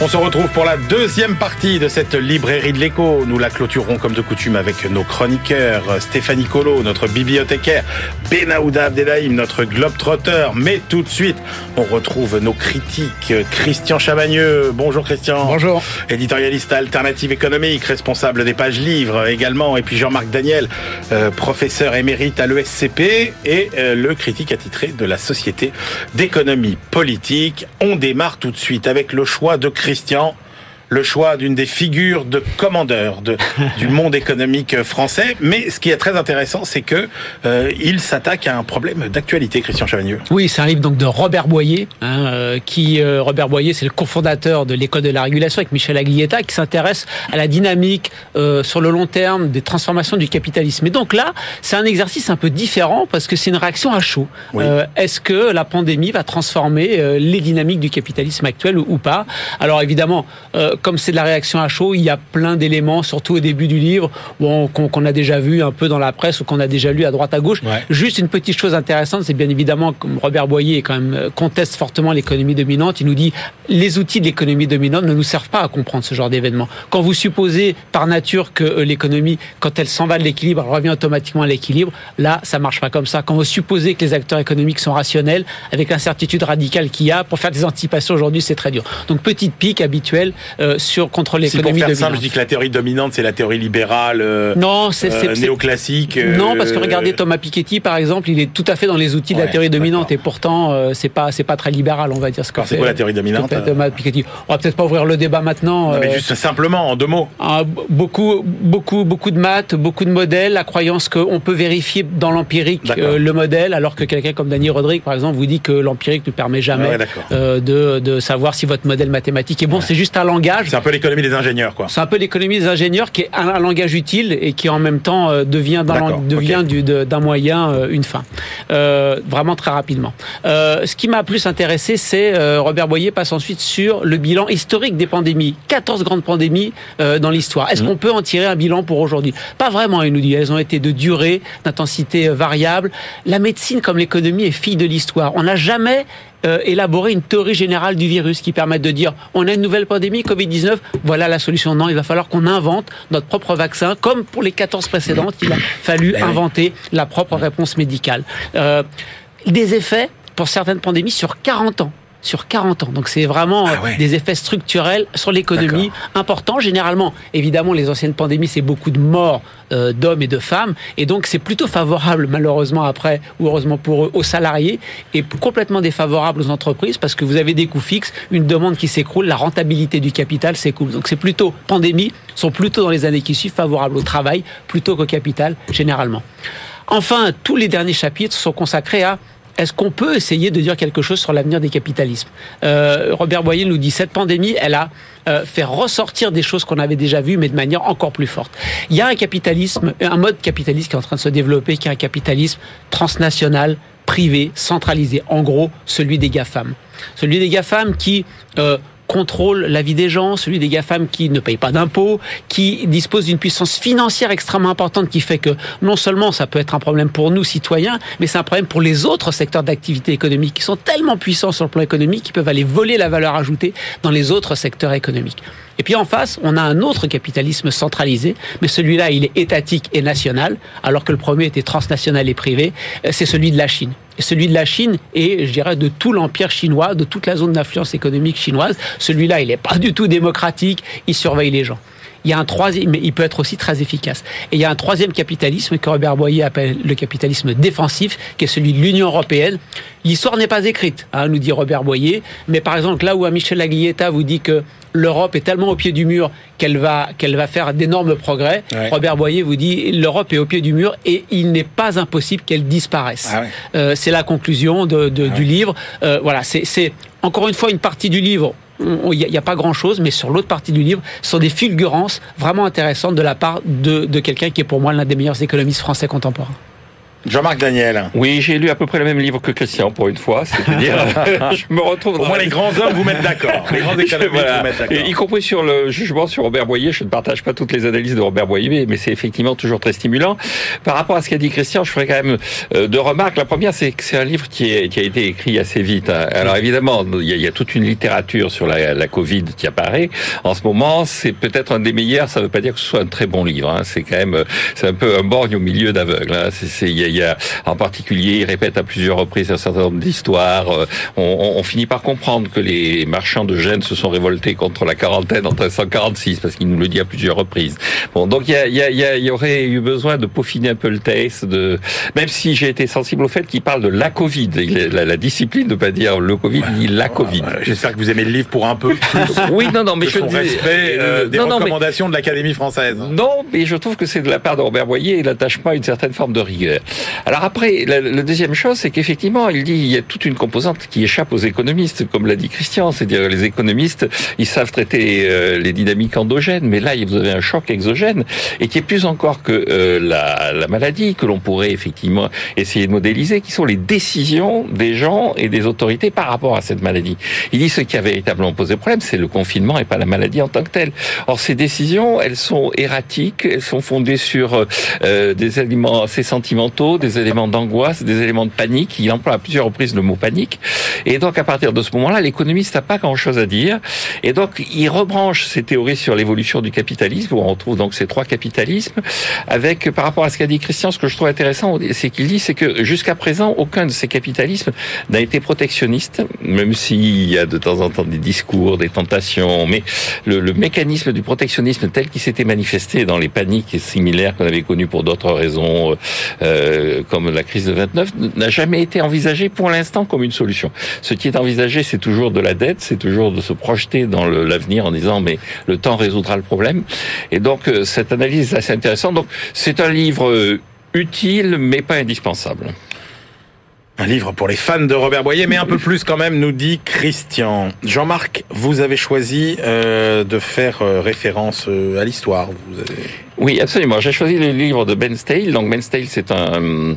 On se retrouve pour la deuxième partie de cette librairie de l'écho. Nous la clôturerons comme de coutume avec nos chroniqueurs, Stéphanie Colo, notre bibliothécaire, Benaouda Abdelhaim, notre globe-trotteur. Mais tout de suite, on retrouve nos critiques. Christian Chavagneux. Bonjour Christian. Bonjour. Éditorialiste à Alternative économique, responsable des pages livres également. Et puis Jean-Marc Daniel, euh, professeur émérite à l'ESCP et euh, le critique attitré de la Société d'économie politique. On démarre tout de suite avec le choix de Christian. Le choix d'une des figures de commandeur de, du monde économique français. Mais ce qui est très intéressant, c'est que euh, il s'attaque à un problème d'actualité, Christian Chavagneux. Oui, c'est un livre donc de Robert Boyer, hein, euh, qui euh, Robert Boyer, c'est le cofondateur de l'école de la régulation avec Michel Aglietta, qui s'intéresse à la dynamique euh, sur le long terme des transformations du capitalisme. Et donc là, c'est un exercice un peu différent parce que c'est une réaction à chaud. Oui. Euh, Est-ce que la pandémie va transformer euh, les dynamiques du capitalisme actuel ou, ou pas? Alors évidemment, euh, comme c'est de la réaction à chaud, il y a plein d'éléments, surtout au début du livre, qu'on qu'on a déjà vu un peu dans la presse ou qu'on a déjà lu à droite à gauche. Ouais. Juste une petite chose intéressante, c'est bien évidemment comme Robert Boyer quand même euh, conteste fortement l'économie dominante. Il nous dit les outils de l'économie dominante ne nous servent pas à comprendre ce genre d'événement. Quand vous supposez par nature que euh, l'économie, quand elle s'en va de l'équilibre, elle revient automatiquement à l'équilibre, là ça marche pas comme ça. Quand vous supposez que les acteurs économiques sont rationnels, avec l'incertitude radicale qu'il y a, pour faire des anticipations aujourd'hui, c'est très dur. Donc petite pique habituelle euh, sur contre Si pour l'économie faire dominante. simple, je dis que la théorie dominante, c'est la théorie libérale, euh, Non, c'est euh, néoclassique. euh, Non, parce que regardez Thomas Piketty, par exemple, il est tout à fait dans les outils de la théorie dominante, et pourtant, euh, c'est pas c'est pas très libéral, on va dire ce que c'est quoi la théorie dominante Thomas Piketty. On va peut-être pas ouvrir le débat maintenant. Non, mais euh, juste simplement, en deux mots. ah, beaucoup, beaucoup, beaucoup de maths, beaucoup de modèles, la croyance qu'on peut vérifier dans l'empirique euh, le modèle, alors que quelqu'un comme Daniel Rodrigue, par exemple, vous dit que l'empirique ne permet jamais Ouais, euh, de, de savoir si votre modèle mathématique est bon. C'est juste un langage. C'est un peu l'économie des ingénieurs, quoi. C'est un peu l'économie des ingénieurs qui est un, un langage utile et qui en même temps euh, devient d'un du- moyen euh, une fin. Euh, vraiment très rapidement. Ce qui m'a plus intéressé, c'est Robert Boyer passe ensuite sur le bilan historique des pandémies. 14 grandes pandémies dans l'histoire. Est-ce qu'on peut en tirer un bilan pour aujourd'hui? Pas vraiment, il nous dit. Elles ont été de durée, d'intensité variable. La médecine, comme l'économie, est fille de l'histoire. On n'a jamais euh, élaborer une théorie générale du virus qui permette de dire on a une nouvelle pandémie Covid-19, voilà la solution. Non, il va falloir qu'on invente notre propre vaccin, comme pour les 14 précédentes, il a fallu Ben oui. inventer la propre réponse médicale. Euh, des effets pour certaines pandémies sur 40 ans. Sur 40 ans. Donc c'est vraiment Ah euh, ouais. des effets structurels sur l'économie importants. Généralement, évidemment, les anciennes pandémies, c'est beaucoup de morts euh, d'hommes et de femmes. Et donc c'est plutôt favorable, malheureusement après, ou heureusement pour eux, aux salariés, et complètement défavorable aux entreprises parce que vous avez des coûts fixes, une demande qui s'écroule, la rentabilité du capital s'écoule. Donc c'est plutôt, pandémies sont plutôt dans les années qui suivent favorables au travail plutôt qu'au capital, généralement. Enfin, tous les derniers chapitres sont consacrés à est-ce qu'on peut essayer de dire quelque chose sur l'avenir des capitalismes Euh, Robert Boyer nous dit cette pandémie, elle a euh, fait ressortir des choses qu'on avait déjà vues, mais de manière encore plus forte. Il y a un capitalisme, un mode capitaliste qui est en train de se développer, qui est un capitalisme transnational, privé, centralisé. En gros, celui des GAFAM. Celui des GAFAM qui euh, contrôle la vie des gens, celui des GAFAM qui ne payent pas d'impôts, qui dispose d'une puissance financière extrêmement importante qui fait que non seulement ça peut être un problème pour nous, citoyens, mais c'est un problème pour les autres secteurs d'activité économique qui sont tellement puissants sur le plan économique qu'ils peuvent aller voler la valeur ajoutée dans les autres secteurs économiques. Et puis en face, on a un autre capitalisme centralisé, mais celui-là, il est étatique et national, alors que le premier était transnational et privé, Euh, c'est celui de la Chine. Celui de la Chine et, je dirais, de tout l'empire chinois, de toute la zone d'influence économique chinoise. Celui-là, il n'est pas du tout démocratique, il surveille les gens. Il y a un troisième, mais il peut être aussi très efficace. Et il y a un troisième capitalisme que Robert Boyer appelle le capitalisme défensif, qui est celui de l'Union européenne. L'histoire n'est pas écrite, hein, nous dit Robert Boyer. Mais par exemple, là où un Michel Aglietta vous dit que l'Europe est tellement au pied du mur qu'elle va, qu'elle va faire d'énormes progrès, Ouais. Robert Boyer vous dit l'Europe est au pied du mur et il n'est pas impossible qu'elle disparaisse. Ah ouais. Euh, c'est la conclusion de, de- du livre. Euh, voilà, c'est encore une fois une partie du livre. Il n'y a, pas grand-chose, mais sur l'autre partie du livre, ce sont des fulgurances vraiment intéressantes de la part de, de quelqu'un qui est pour moi l'un des meilleurs économistes français contemporains. Jean-Marc Daniel. Oui, j'ai lu à peu près le même livre que Christian pour une fois, c'est-à-dire je me retrouve Au dans moins, la- les grands hommes vous mettent d'accord. Les grands économistes Voilà. vous mettent d'accord. Y compris sur le jugement sur Robert Boyer, je ne partage pas toutes les analyses de Robert Boyer, mais- c'est effectivement toujours très stimulant. Par rapport à ce qu'a dit Christian, je ferai quand même euh, deux remarques. La première, c'est que c'est un livre qui, est- qui a été écrit assez vite. hein. Alors évidemment, il y, a, il y a toute une littérature sur la, la Covid qui apparaît. En ce moment, c'est peut-être un des meilleurs. Ça ne veut pas dire que ce soit un très bon livre. hein. C'est quand même, euh, c'est un peu un borgne au milieu d'aveugle. hein. C'est- c'est- Il y a, il en particulier, il répète à plusieurs reprises un certain nombre d'histoires. Euh, On, on- on finit par comprendre que les marchands de Gênes se sont révoltés contre la quarantaine en 1346, parce qu'il nous le dit à plusieurs reprises. Bon, donc il y, a, il y, a, il y, il aurait eu besoin de peaufiner un peu le texte, de même si j'ai été sensible au fait qu'il parle de la Covid. Il la, la discipline de pas dire le Covid, il dit la Covid. J'espère que vous aimez le livre pour un peu plus Oui, non, non, mais je son dis- respect euh, des non, mais- recommandations de l'Académie française. non, mais je trouve que c'est de la part de Robert Boyer et l'attachement à une certaine forme de rigueur. Alors après, la, deuxième chose, c'est qu'effectivement, il dit il y a toute une composante qui échappe aux économistes, comme l'a dit Christian. C'est-à-dire les économistes, ils savent traiter euh, les dynamiques endogènes, mais là, vous avez un choc exogène et qui est plus encore que euh, la, la maladie que l'on pourrait effectivement essayer de modéliser, qui sont les décisions des gens et des autorités par rapport à cette maladie. Il dit ce qui a véritablement posé problème, c'est le confinement et pas la maladie en tant que telle. Or, ces décisions, elles sont erratiques, elles sont fondées sur euh, des éléments assez sentimentaux, des éléments d'angoisse, des éléments de panique. Il emploie à plusieurs reprises le mot panique. Et donc, à partir de ce moment-là, l'économiste n'a pas grand-chose à dire. Et donc, il rebranche ses théories sur l'évolution du capitalisme, où on retrouve donc ces trois capitalismes, avec, par rapport à ce qu'a dit Christian, ce que je trouve intéressant, c'est qu'il dit, c'est que jusqu'à présent, aucun de ces capitalismes n'a été protectionniste, même s'il y a de temps en temps des discours, des tentations, mais le, le mécanisme du protectionnisme tel qu'il s'était manifesté dans les paniques similaires qu'on avait connues pour d'autres raisons, euh, comme la crise de 29, n'a jamais été envisagé pour l'instant comme une solution. Ce qui est envisagé, c'est toujours de la dette, c'est toujours de se projeter dans l'avenir en disant mais le temps résoudra le problème. Et donc euh, cette analyse est assez intéressante. Donc c'est un livre euh, utile mais pas indispensable. Un livre pour les fans de Robert Boyer, mais un peu plus quand même, nous dit Christian. Jean-Marc, vous avez choisi euh, de faire euh, référence euh, à l'histoire. Avez... Oui, absolument. J'ai choisi le livre de Ben Stale. Donc Ben Stale, c'est un,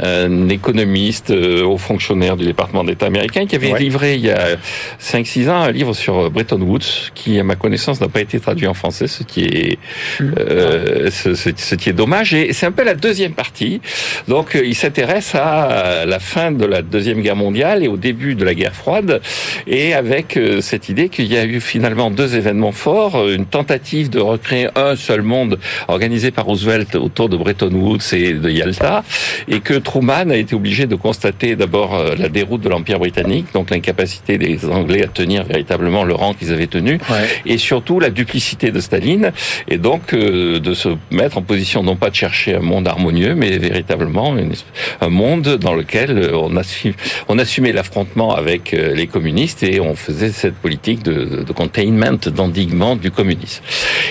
un, économiste euh, haut fonctionnaire du département d'État américain qui avait livré il y a 5-6 ans un livre sur Bretton Woods qui, à ma connaissance, n'a pas été traduit en français, ce qui est mm. euh, ce, ce, qui est dommage. Et c'est un peu la deuxième partie. Donc il s'intéresse à la fin de la deuxième guerre mondiale et au début de la guerre froide, et avec euh, cette idée qu'il y a eu finalement deux événements forts, une tentative de recréer un seul monde organisé par Roosevelt autour de Bretton Woods et de Yalta, et que Truman a été obligé de constater d'abord euh, la déroute de l'Empire britannique, donc l'incapacité des Anglais à tenir véritablement le rang qu'ils avaient tenu, et surtout la duplicité de Staline, et donc euh, de se mettre en position non pas de chercher un monde harmonieux, mais véritablement un monde dans lequel on, assume, on assumait l'affrontement avec euh, les communistes et on faisait cette politique de, de containment, d'endiguement du communisme.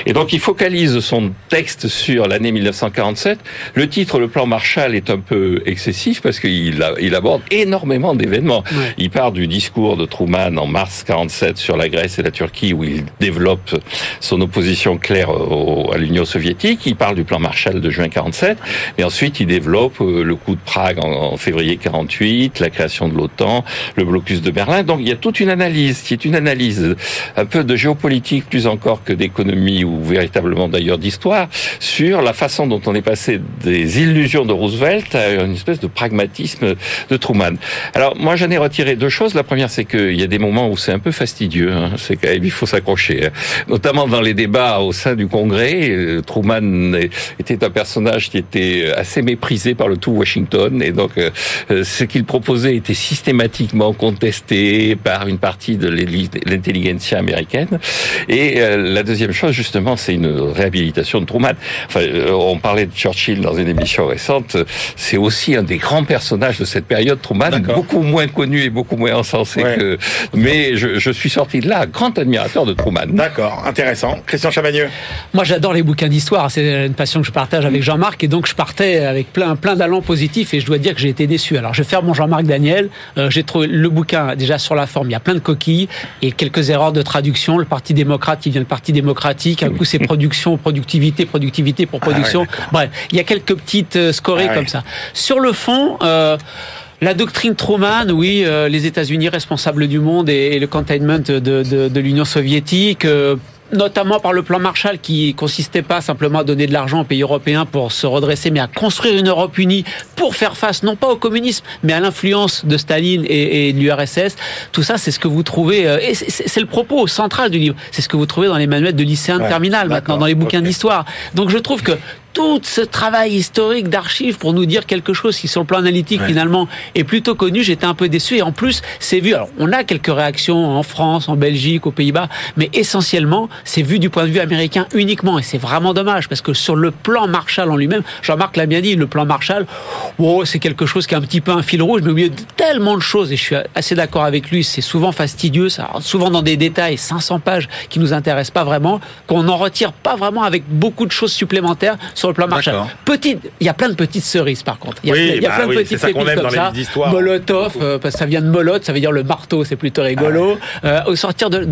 Et donc il focalise son texte sur l'année 1947. Le titre, le plan Marshall, est un peu excessif parce qu'il il aborde énormément d'événements. Il part du discours de Truman en mars 47 sur la Grèce et la Turquie où il développe son opposition claire à l'Union soviétique. Il parle du plan Marshall de juin 47, mais ensuite il développe euh, le coup de Prague en, février 48, la création de l'OTAN, le blocus de Berlin. Donc il y a toute une analyse qui est une analyse un peu de géopolitique plus encore que d'économie ou véritablement d'ailleurs d'histoire sur la façon dont on est passé des illusions de Roosevelt à une espèce de pragmatisme de Truman. Alors moi j'en ai retiré deux choses. La première c'est qu'il y a des moments où c'est un peu fastidieux. Hein. C'est quand il faut s'accrocher, hein. notamment dans les débats au sein du Congrès. Euh, Truman était un personnage qui était assez méprisé par le tout Washington et donc euh, euh, ce qu'il proposait était systématiquement contesté par une partie de l'intelligentsia américaine. Et la deuxième chose justement c'est une réhabilitation de Truman. Enfin, on parlait de Churchill dans une émission récente. C'est aussi un des grands personnages de cette période, Truman, beaucoup moins connu et beaucoup moins encensé que. Mais je, je, suis sorti de là, grand admirateur de Truman. D'accord, intéressant. Christian Chavagneux. Moi, j'adore les bouquins d'histoire. C'est une passion que je partage avec Jean-Marc, et donc je partais avec plein plein d'allants positifs, et je dois dire que j'ai été déçu. Alors, je vais faire mon Jean-Marc Daniel. Euh, j'ai trouvé le bouquin déjà sur la forme. Il y a plein de coquilles et quelques erreurs de traduction. Le Parti démocrate qui vient du Parti démocratique. Un coup, c'est production, productivité, productivité pour ah production. Bref, il y a quelques petites euh, scorées ah comme ça. Sur le fond. Euh, la doctrine Truman, oui, euh, les États-Unis responsables du monde et, le containment de, de, de l'Union soviétique, euh, notamment par le plan Marshall qui consistait pas simplement à donner de l'argent aux pays européens pour se redresser, mais à construire une Europe unie pour faire face non pas au communisme, mais à l'influence de Staline et, et de l'URSS. Tout ça, c'est ce que vous trouvez, euh, et c'est le propos central du livre. C'est ce que vous trouvez dans les manuels de lycéens de terminale, maintenant, dans les bouquins d'histoire. Donc je trouve que tout ce travail historique d'archives pour nous dire quelque chose qui, sur le plan analytique, finalement, est plutôt connu. J'étais un peu déçu. Et en plus, c'est vu. Alors, on a quelques réactions en France, en Belgique, aux Pays-Bas, mais essentiellement, c'est vu du point de vue américain uniquement. Et c'est vraiment dommage parce que sur le plan Marshall en lui-même, Jean-Marc l'a bien dit, le plan Marshall, oh, c'est quelque chose qui est un petit peu un fil rouge, mais au milieu de tellement de choses, et je suis assez d'accord avec lui, c'est souvent fastidieux, ça souvent dans des détails, 500 pages qui nous intéressent pas vraiment, qu'on n'en retire pas vraiment avec beaucoup de choses supplémentaires sur le plan Marshall. Petite, il y a plein de petites cerises par contre. Il y a, il y a bah plein de petites pépites comme ça. Molotov, euh, parce que ça vient de Molot, ça veut dire le marteau, c'est plutôt rigolo. Ah euh, au sortir de,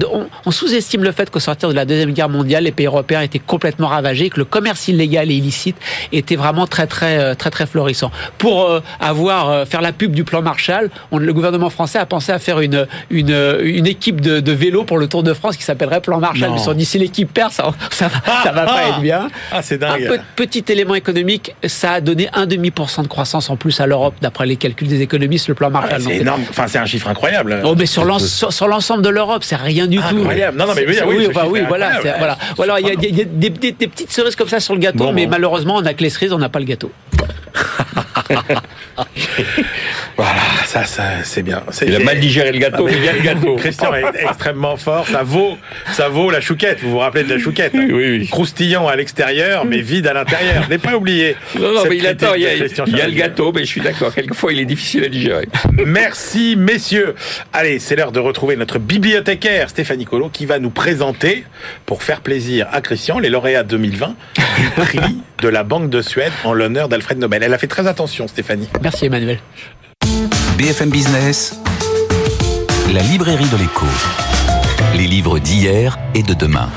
on, sous-estime le fait qu'au sortir de la deuxième guerre mondiale, les pays européens étaient complètement ravagés, que le commerce illégal et illicite était vraiment très très euh, très très florissant. Pour avoir faire la pub du plan Marshall, on, le gouvernement français a pensé à faire une une, une équipe de, de vélo pour le Tour de France qui s'appellerait plan Marshall. Ils se sont dit si l'équipe perd, ça ça va, ça va pas être bien. Ah, c'est dingue. Un petit élément économique, ça a donné un demi pour cent de croissance en plus à l'Europe, d'après les calculs des économistes, le plan Marshall. Ah, c'est énorme. Enfin, c'est un chiffre incroyable. Oh, mais sur l'ensemble de l'Europe, c'est rien du tout. Incroyable. Non, non, mais oui, oui, oui, voilà, voilà. Alors, il y a, y a des, des, des, petites cerises comme ça sur le gâteau, mais malheureusement, on a que les cerises, on n'a pas le gâteau. voilà, ça, ça c'est bien. Il a mal digéré le gâteau, ah, il y a le gâteau. Christian est extrêmement fort. Ça vaut, ça vaut la chouquette. Vous vous rappelez de la chouquette Oui, oui. Croustillant à l'extérieur, mais vide à l'intérieur. N'ai pas oublié. Non, non, mais il attend. Il y a, il y a le gâteau, mais je suis d'accord. Quelquefois, il est difficile à digérer. Merci, messieurs. Allez, c'est l'heure de retrouver notre bibliothécaire Stéphanie Collot qui va nous présenter, pour faire plaisir à Christian, les lauréats 2020 du prix de la Banque de Suède en l'honneur d'Alfred Nobel. Elle a fait très attention, Stéphanie. Merci, Emmanuel. BFM Business, la librairie de l'écho. Les livres d'hier et de demain.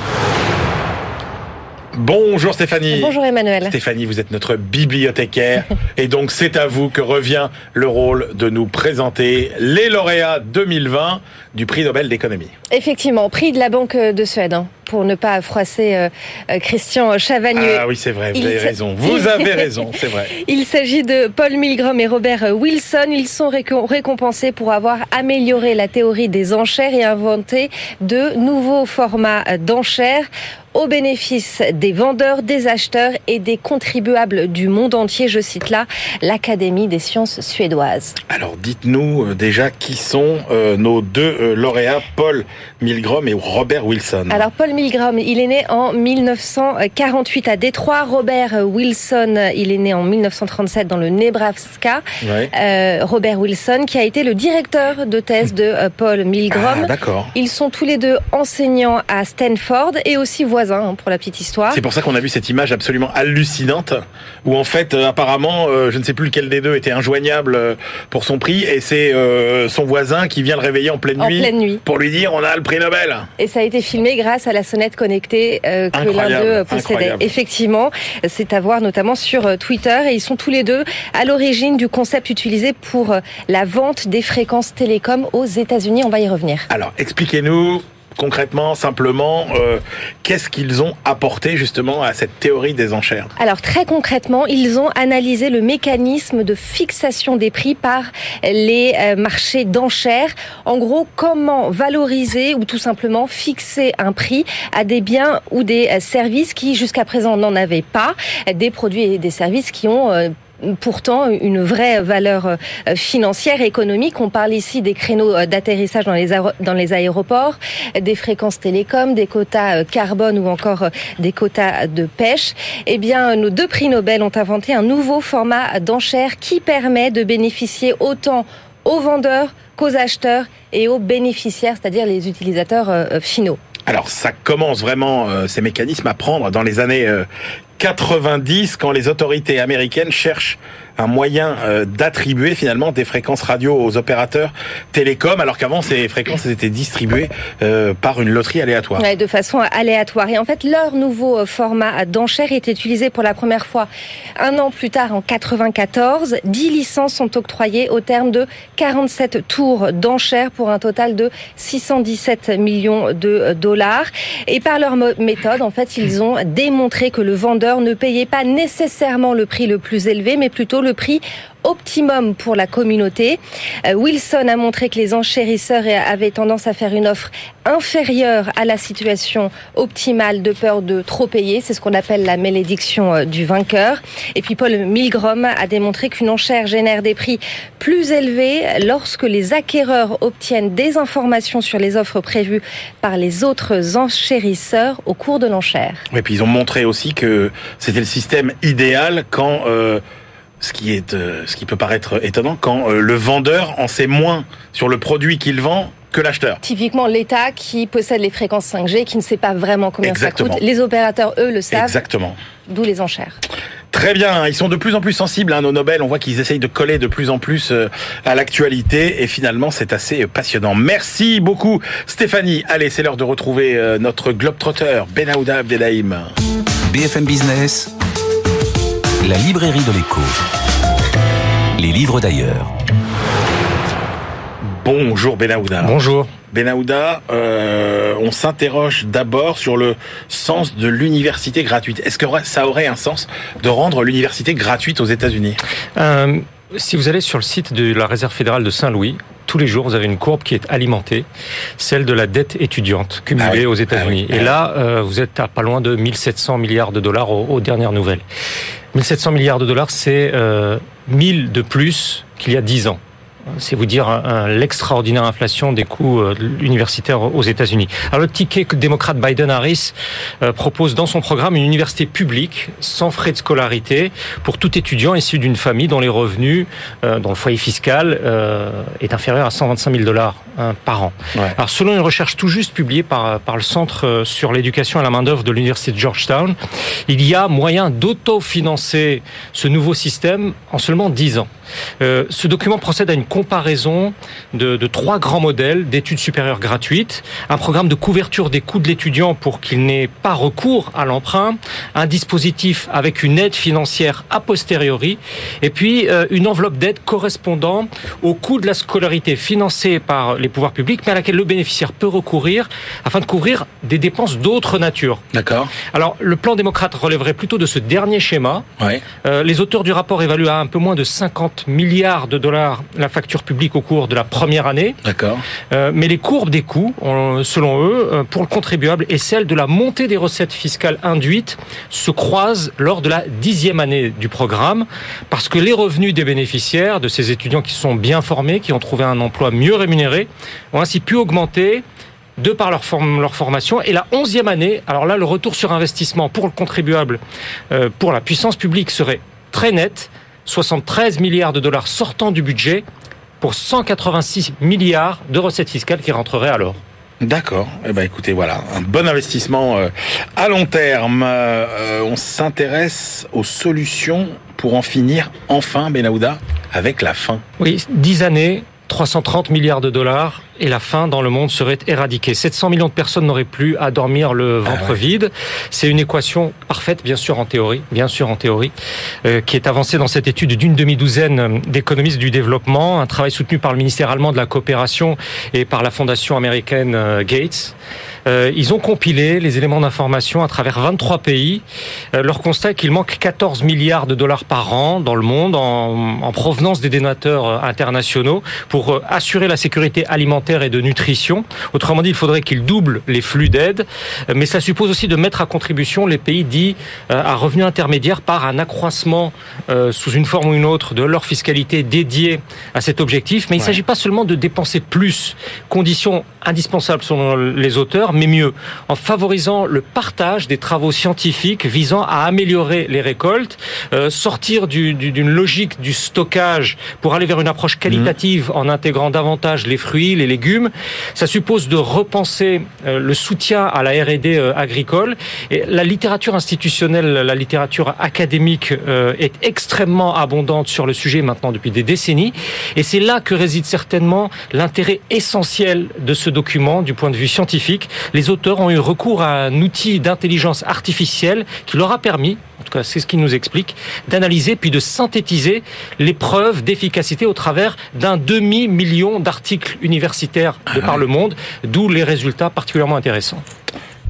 Bonjour Stéphanie. Bonjour Emmanuel. Stéphanie, vous êtes notre bibliothécaire et donc c'est à vous que revient le rôle de nous présenter les lauréats 2020 du prix Nobel d'économie. Effectivement, prix de la Banque de Suède, hein, pour ne pas froisser euh, euh, Christian Chavagneux. Ah oui, c'est vrai, vous avez raison. Vous avez raison, c'est vrai. Il s'agit de Paul Milgrom et Robert Wilson. Ils sont récompensés pour avoir amélioré la théorie des enchères et inventé de nouveaux formats d'enchères au bénéfice des vendeurs, des acheteurs et des contribuables du monde entier. Je cite là l'Académie des sciences suédoises. Alors dites-nous euh, déjà qui sont euh, nos deux euh, lauréats, Paul Milgrom et Robert Wilson. Alors Paul Milgrom, il est né en 1948 à Détroit. Robert Wilson, il est né en 1937 dans le Nebraska. Robert Wilson, qui a été le directeur de thèse de Paul Milgrom. Ah, d'accord. Ils sont tous les deux enseignants à Stanford et aussi voisins Hein, pour la petite histoire. C'est pour ça qu'on a vu cette image absolument hallucinante où en fait euh, apparemment euh, je ne sais plus lequel des deux était injoignable euh, pour son prix et c'est son voisin qui vient le réveiller en pleine, nuit pour lui dire on a le prix Nobel. Et ça a été filmé grâce à la sonnette connectée que l'un d'eux possédait. Effectivement, c'est à voir notamment sur Twitter et ils sont tous les deux à l'origine du concept utilisé pour la vente des fréquences télécom aux États-Unis. On va y revenir. Alors expliquez-nous concrètement, simplement, euh, qu'est-ce qu'ils ont apporté justement à cette théorie des enchères? Alors très concrètement, ils ont analysé le mécanisme de fixation des prix par les euh, marchés d'enchères. En gros, comment valoriser ou tout simplement fixer un prix à des biens ou des euh, services qui jusqu'à présent n'en avaient pas, des produits et des services qui ont pourtant une vraie valeur euh, financière et économique. On parle ici des créneaux euh, d'atterrissage dans les, aéroports, des fréquences télécom, des quotas euh, carbone ou encore des quotas de pêche. Eh bien, nos deux prix Nobel ont inventé un nouveau format d'enchères qui permet de bénéficier autant aux vendeurs qu'aux acheteurs et aux bénéficiaires, c'est-à-dire les utilisateurs finaux. Alors ça commence vraiment ces mécanismes à prendre dans les années 90 quand les autorités américaines cherchent un moyen euh, d'attribuer finalement des fréquences radio aux opérateurs télécoms, alors qu'avant ces fréquences étaient distribuées euh, par une loterie aléatoire. Ouais, de façon aléatoire. Et en fait, leur nouveau euh, format d'enchère est utilisé pour la première fois un an plus tard, en 94. 10 licences sont octroyées au terme de 47 tours d'enchères pour un total de 617 millions de dollars. Et par leur méthode, en fait, ils ont démontré que le vendeur ne payait pas nécessairement le prix le plus élevé, mais plutôt le prix optimum pour la communauté. Euh, Wilson a montré que les enchérisseurs avaient tendance à faire une offre inférieure à la situation optimale de peur de trop payer. C'est ce qu'on appelle la malédiction euh, du vainqueur. Et puis Paul Milgrom a démontré qu'une enchère génère des prix plus élevés lorsque les acquéreurs obtiennent des informations sur les offres prévues par les autres enchérisseurs au cours de l'enchère. Et puis ils ont montré aussi que c'était le système idéal quand euh, ce qui est, euh, ce qui peut paraître étonnant quand euh, le vendeur en sait moins sur le produit qu'il vend que l'acheteur. Typiquement l'État qui possède les fréquences 5G, qui ne sait pas vraiment combien ça coûte. Les opérateurs, eux, le savent. Exactement. D'où les enchères. Très bien, ils sont de plus en plus sensibles à hein, nos Nobel. On voit qu'ils essayent de coller de plus en plus euh, à l'actualité et finalement c'est assez passionnant. Merci beaucoup Stéphanie. Allez, c'est l'heure de retrouver notre globetrotter Benahouda Abdelhaim. BFM Business, la librairie de l'écho. Les livres d'ailleurs. Bonjour Benahouda. Bonjour. Benahouda, euh, on s'interroge d'abord sur le sens de l'université gratuite. Est-ce que ça aurait un sens de rendre l'université gratuite aux États-Unis? Euh, Si vous allez sur le site de la Réserve fédérale de Saint-Louis, tous les jours, vous avez une courbe qui est alimentée, celle de la dette étudiante cumulée ah aux États-Unis. Ah Et là, euh, vous êtes à pas loin de 1700 milliards de dollars aux, dernières nouvelles. 1700 milliards de dollars, c'est euh, 1000 de plus qu'il y a 10 ans c'est vous dire l'extraordinaire inflation des coûts euh, universitaires aux États-Unis. Alors le ticket que le démocrate Biden-Harris euh, propose dans son programme une université publique sans frais de scolarité pour tout étudiant issu d'une famille dont les revenus, euh, dont le foyer fiscal est inférieur à 125 000 dollars euh, par an. Ouais. Alors selon une recherche tout juste publiée par, par le Centre sur l'éducation et la main-d'œuvre de l'Université de Georgetown, il y a moyen d'autofinancer ce nouveau système en seulement 10 ans. Ce document procède à une comparaison de, de trois grands modèles d'études supérieures gratuites, un programme de couverture des coûts de l'étudiant pour qu'il n'ait pas recours à l'emprunt, un dispositif avec une aide financière a posteriori, et puis euh, une enveloppe d'aide correspondant au coût de la scolarité financée par les pouvoirs publics, mais à laquelle le bénéficiaire peut recourir afin de couvrir des dépenses d'autre nature. D'accord. Alors, le plan démocrate relèverait plutôt de ce dernier schéma. Ouais. Euh, les auteurs du rapport évaluent à un peu moins de 50 milliards de dollars la facture publique au cours de la première année. D'accord. Euh, mais les courbes des coûts, on- selon eux, euh, pour le contribuable et celle de la montée des recettes fiscales induites se croisent lors de la dixième année du programme, parce que les revenus des bénéficiaires, de ces étudiants qui sont bien formés, qui ont trouvé un emploi mieux rémunéré, ont ainsi pu augmenter de par leur, form- leur formation. Et la onzième année, alors là, le retour sur investissement pour le contribuable, euh, pour la puissance publique serait très net, 73 milliards de dollars sortant du budget pour 186 milliards de recettes fiscales qui rentreraient alors. D'accord. Eh ben, écoutez, voilà, un bon investissement euh, à long terme. Euh, on s'intéresse aux solutions pour en finir enfin, Benahouda, avec la faim. Oui, 10 années, 330 milliards de dollars et la faim dans le monde serait éradiquée. 700 millions de personnes n'auraient plus à dormir le ventre ouais. vide. C'est une équation parfaite, bien sûr en théorie, bien sûr en théorie, euh, qui est avancée dans cette étude d'une demi-douzaine d'économistes du développement, un travail soutenu par le ministère allemand de la coopération et par la fondation américaine euh, Gates. Euh, ils ont compilé les éléments d'information à travers 23 pays. Euh, leur constat est qu'il manque 14 milliards de dollars par an dans le monde en, en provenance des donateurs euh, internationaux pour euh, assurer la sécurité alimentaire et de nutrition. Autrement dit, il faudrait qu'ils doublent les flux d'aide, Euh, mais ça suppose aussi de mettre à contribution les pays dits euh, à revenus intermédiaires par un accroissement euh, sous une forme ou une autre de leur fiscalité dédiée à cet objectif. Mais il ne Ouais. s'agit pas seulement de dépenser plus, condition indispensable selon les auteurs, mais mieux, en favorisant le partage des travaux scientifiques visant à améliorer les récoltes, euh, sortir du- du- d'une logique du stockage pour aller vers une approche qualitative en intégrant davantage les fruits, les légumes. Ça suppose de repenser euh, le soutien à la R&D euh, agricole. Et la littérature institutionnelle, la littérature académique euh, est extrêmement abondante sur le sujet maintenant depuis des décennies. Et c'est là que réside certainement l'intérêt essentiel de ce document du point de vue scientifique. Les auteurs ont eu recours à un outil d'intelligence artificielle qui leur a permis, en tout cas c'est ce qu'ils nous expliquent, d'analyser puis de synthétiser les preuves d'efficacité au travers d'un demi-million d'articles universitaires de par le monde, d'où les résultats particulièrement intéressants.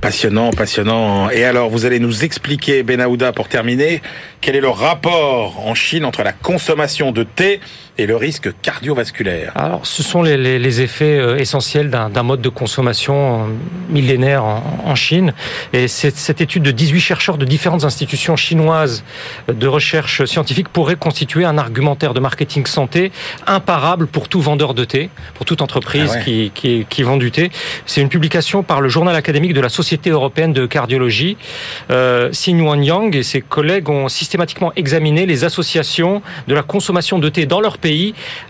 Passionnant, passionnant. Et alors, vous allez nous expliquer, Benahouda, pour terminer, quel est le rapport en Chine entre la consommation de thé et le risque cardiovasculaire Alors, ce sont les, les- les effets euh, essentiels d'un mode de consommation euh, millénaire en, en Chine. Et cette, étude de 18 chercheurs de différentes institutions chinoises de recherche scientifique pourrait constituer un argumentaire de marketing santé imparable pour tout vendeur de thé, pour toute entreprise Ah ouais. qui, qui, qui vend du thé. C'est une publication par le journal académique de la Société européenne de cardiologie. Euh, Xin Yuan Yang et ses collègues ont systématiquement examiné les associations de la consommation de thé dans leur pays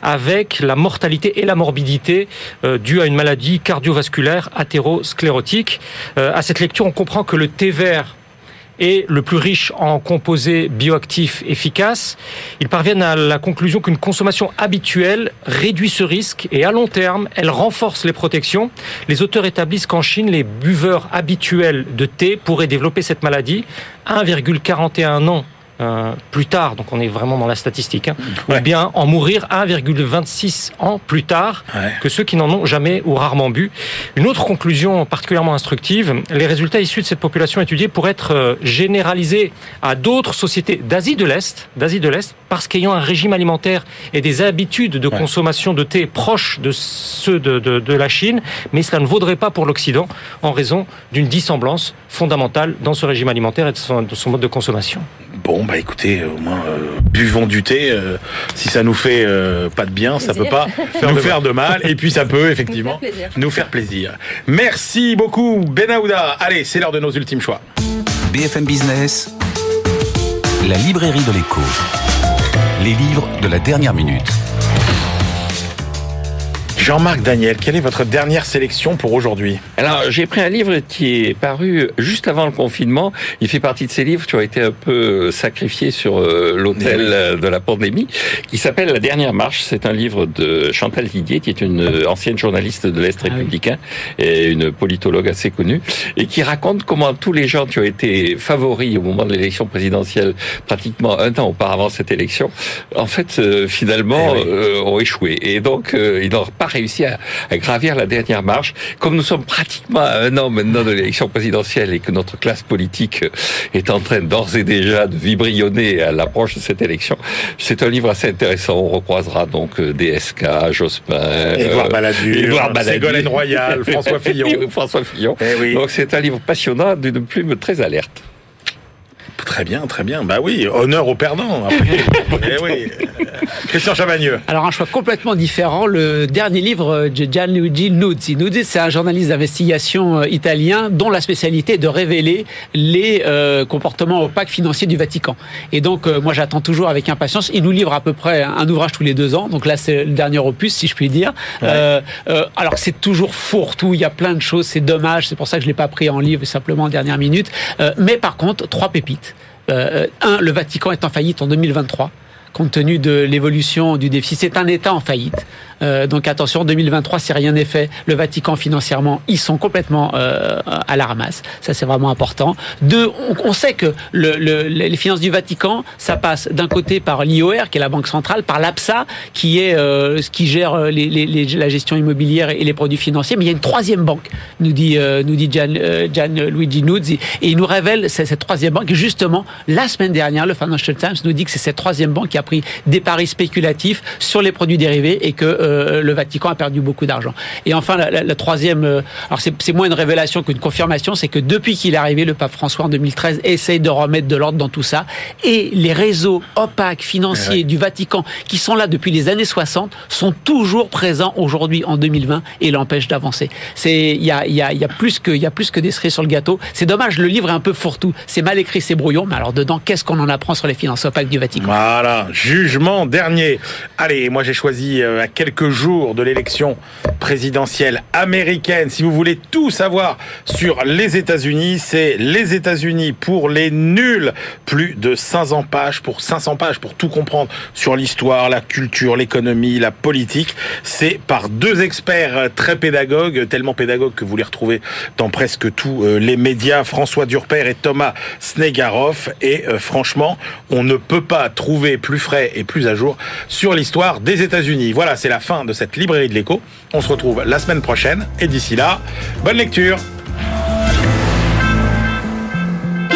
avec la mortalité et la morbidité euh, due à une maladie cardiovasculaire athérosclérotique. Euh, à cette lecture, on comprend que le thé vert est le plus riche en composés bioactifs efficaces. Ils parviennent à la conclusion qu'une consommation habituelle réduit ce risque et à long terme, elle renforce les protections. Les auteurs établissent qu'en Chine, les buveurs habituels de thé pourraient développer cette maladie 1,41 ans euh, plus tard, donc on est vraiment dans la statistique, hein, Ouais. ou bien en mourir 1,26 ans plus tard Ouais. que ceux qui n'en ont jamais ou rarement bu. Une autre conclusion particulièrement instructive, les résultats issus de cette population étudiée pourraient être euh, généralisés à d'autres sociétés d'Asie de l'Est, d'Asie de l'Est, parce qu'ayant un régime alimentaire et des habitudes de Ouais. consommation de thé proches de ceux de, de, de la Chine, mais cela ne vaudrait pas pour l'Occident en raison d'une dissemblance fondamentale dans ce régime alimentaire et de son, de son mode de consommation. Bon, bah écoutez, au moins, euh, buvons du thé. euh, si ça nous fait euh, pas de bien, ça peut pas nous faire de mal. Et puis ça peut, effectivement, Nous faire plaisir. nous faire plaisir. Merci beaucoup, Benahouda. Allez, c'est l'heure de nos ultimes choix. BFM Business, la librairie de l'écho. Les livres de la dernière minute. Jean-Marc Daniel, quelle est votre dernière sélection pour aujourd'hui? Alors, j'ai pris un livre qui est paru juste avant le confinement. Il fait partie de ces livres qui ont été un peu sacrifiés sur euh, l'autel de la pandémie, qui s'appelle La dernière marche. C'est un livre de Chantal Didier, qui est une ancienne journaliste de l'Est républicain et une politologue assez connue, et qui raconte comment tous les gens qui ont été favoris au moment de l'élection présidentielle, pratiquement un an auparavant cette élection, en fait, euh, finalement, Eh oui. euh, ont échoué. Et donc, euh, ils n'ont pas réussi à, à gravir la dernière marche. Comme nous sommes pratiquement à un an maintenant de l'élection présidentielle et que notre classe politique est en train d'ores et déjà de vibrionner à l'approche de cette élection, c'est un livre assez intéressant. On recroisera donc euh, DSK, Jospin, Édouard euh, Balladur, Édouard Balladur. Ségolène Royal, François Fillon. François Fillon. Eh oui. Donc c'est un livre passionnant d'une plume très alerte. Très bien, très bien. Bah oui, honneur aux perdants. eh oui. Christian Chavagneux. Alors un choix complètement différent, le dernier livre de Gianluigi Nuzzi. Nuzzi, c'est un journaliste d'investigation euh, italien dont la spécialité est de révéler les euh, comportements opaques financiers du Vatican. Et donc euh, moi j'attends toujours avec impatience. Il nous livre à peu près un ouvrage tous les deux ans. Donc là c'est le dernier opus si je puis dire. Euh, alors c'est toujours fourre-tout, il y a plein de choses, c'est dommage. C'est pour ça que je l'ai pas pris en livre simplement en dernière minute. Mais par contre trois pépites. Euh, un, le Vatican est en faillite en 2023 compte tenu de l'évolution du déficit. C'est un État en faillite. Euh, donc attention, 2023, si rien n'est fait, le Vatican financièrement, ils sont complètement euh, à la ramasse. Ça, c'est vraiment important. Deux, on, on sait que le, le, les finances du Vatican, ça passe d'un côté par l'IOR, qui est la banque centrale, par l'APSA, qui est euh, ce qui gère les, les, les, la gestion immobilière et les produits financiers. Mais il y a une troisième banque, nous dit euh, nous dit Gian, euh, Luigi Nuzzi, et il nous révèle cette, troisième banque. Justement, la semaine dernière, le Financial Times nous dit que c'est cette troisième banque qui a pris des paris spéculatifs sur les produits dérivés et que euh, le Vatican a perdu beaucoup d'argent. Et enfin, la, la, la troisième, euh, alors c'est moins une révélation qu'une confirmation, c'est que depuis qu'il est arrivé, le pape François en 2013 essaye de remettre de l'ordre dans tout ça. Et les réseaux opaques financiers ouais. du Vatican, qui sont là depuis les années 60, sont toujours présents aujourd'hui en 2020 et l'empêchent d'avancer. C'est il y a, y, a, y a plus que il y a plus que des cerises sur le gâteau. C'est dommage, le livre est un peu fourre-tout. C'est mal écrit, c'est brouillon. Mais alors dedans, qu'est-ce qu'on en apprend sur les finances opaques du Vatican? Voilà, jugement dernier. Allez, moi j'ai choisi euh, à quelques jours de l'élection présidentielle américaine. Si vous voulez tout savoir sur les États-Unis, c'est les États-Unis pour les nuls. Plus de 500 pages pour 500 pages pour tout comprendre sur l'histoire, la culture, l'économie, la politique. C'est par deux experts très pédagogues, tellement pédagogues que vous les retrouvez dans presque tous euh, les médias, François Durper et Thomas Snegaroff. Et euh, franchement, on ne peut pas trouver plus frais et plus à jour sur l'histoire des États-Unis. Voilà, c'est la fin de cette librairie de l'écho. On se retrouve la semaine prochaine et d'ici là, bonne lecture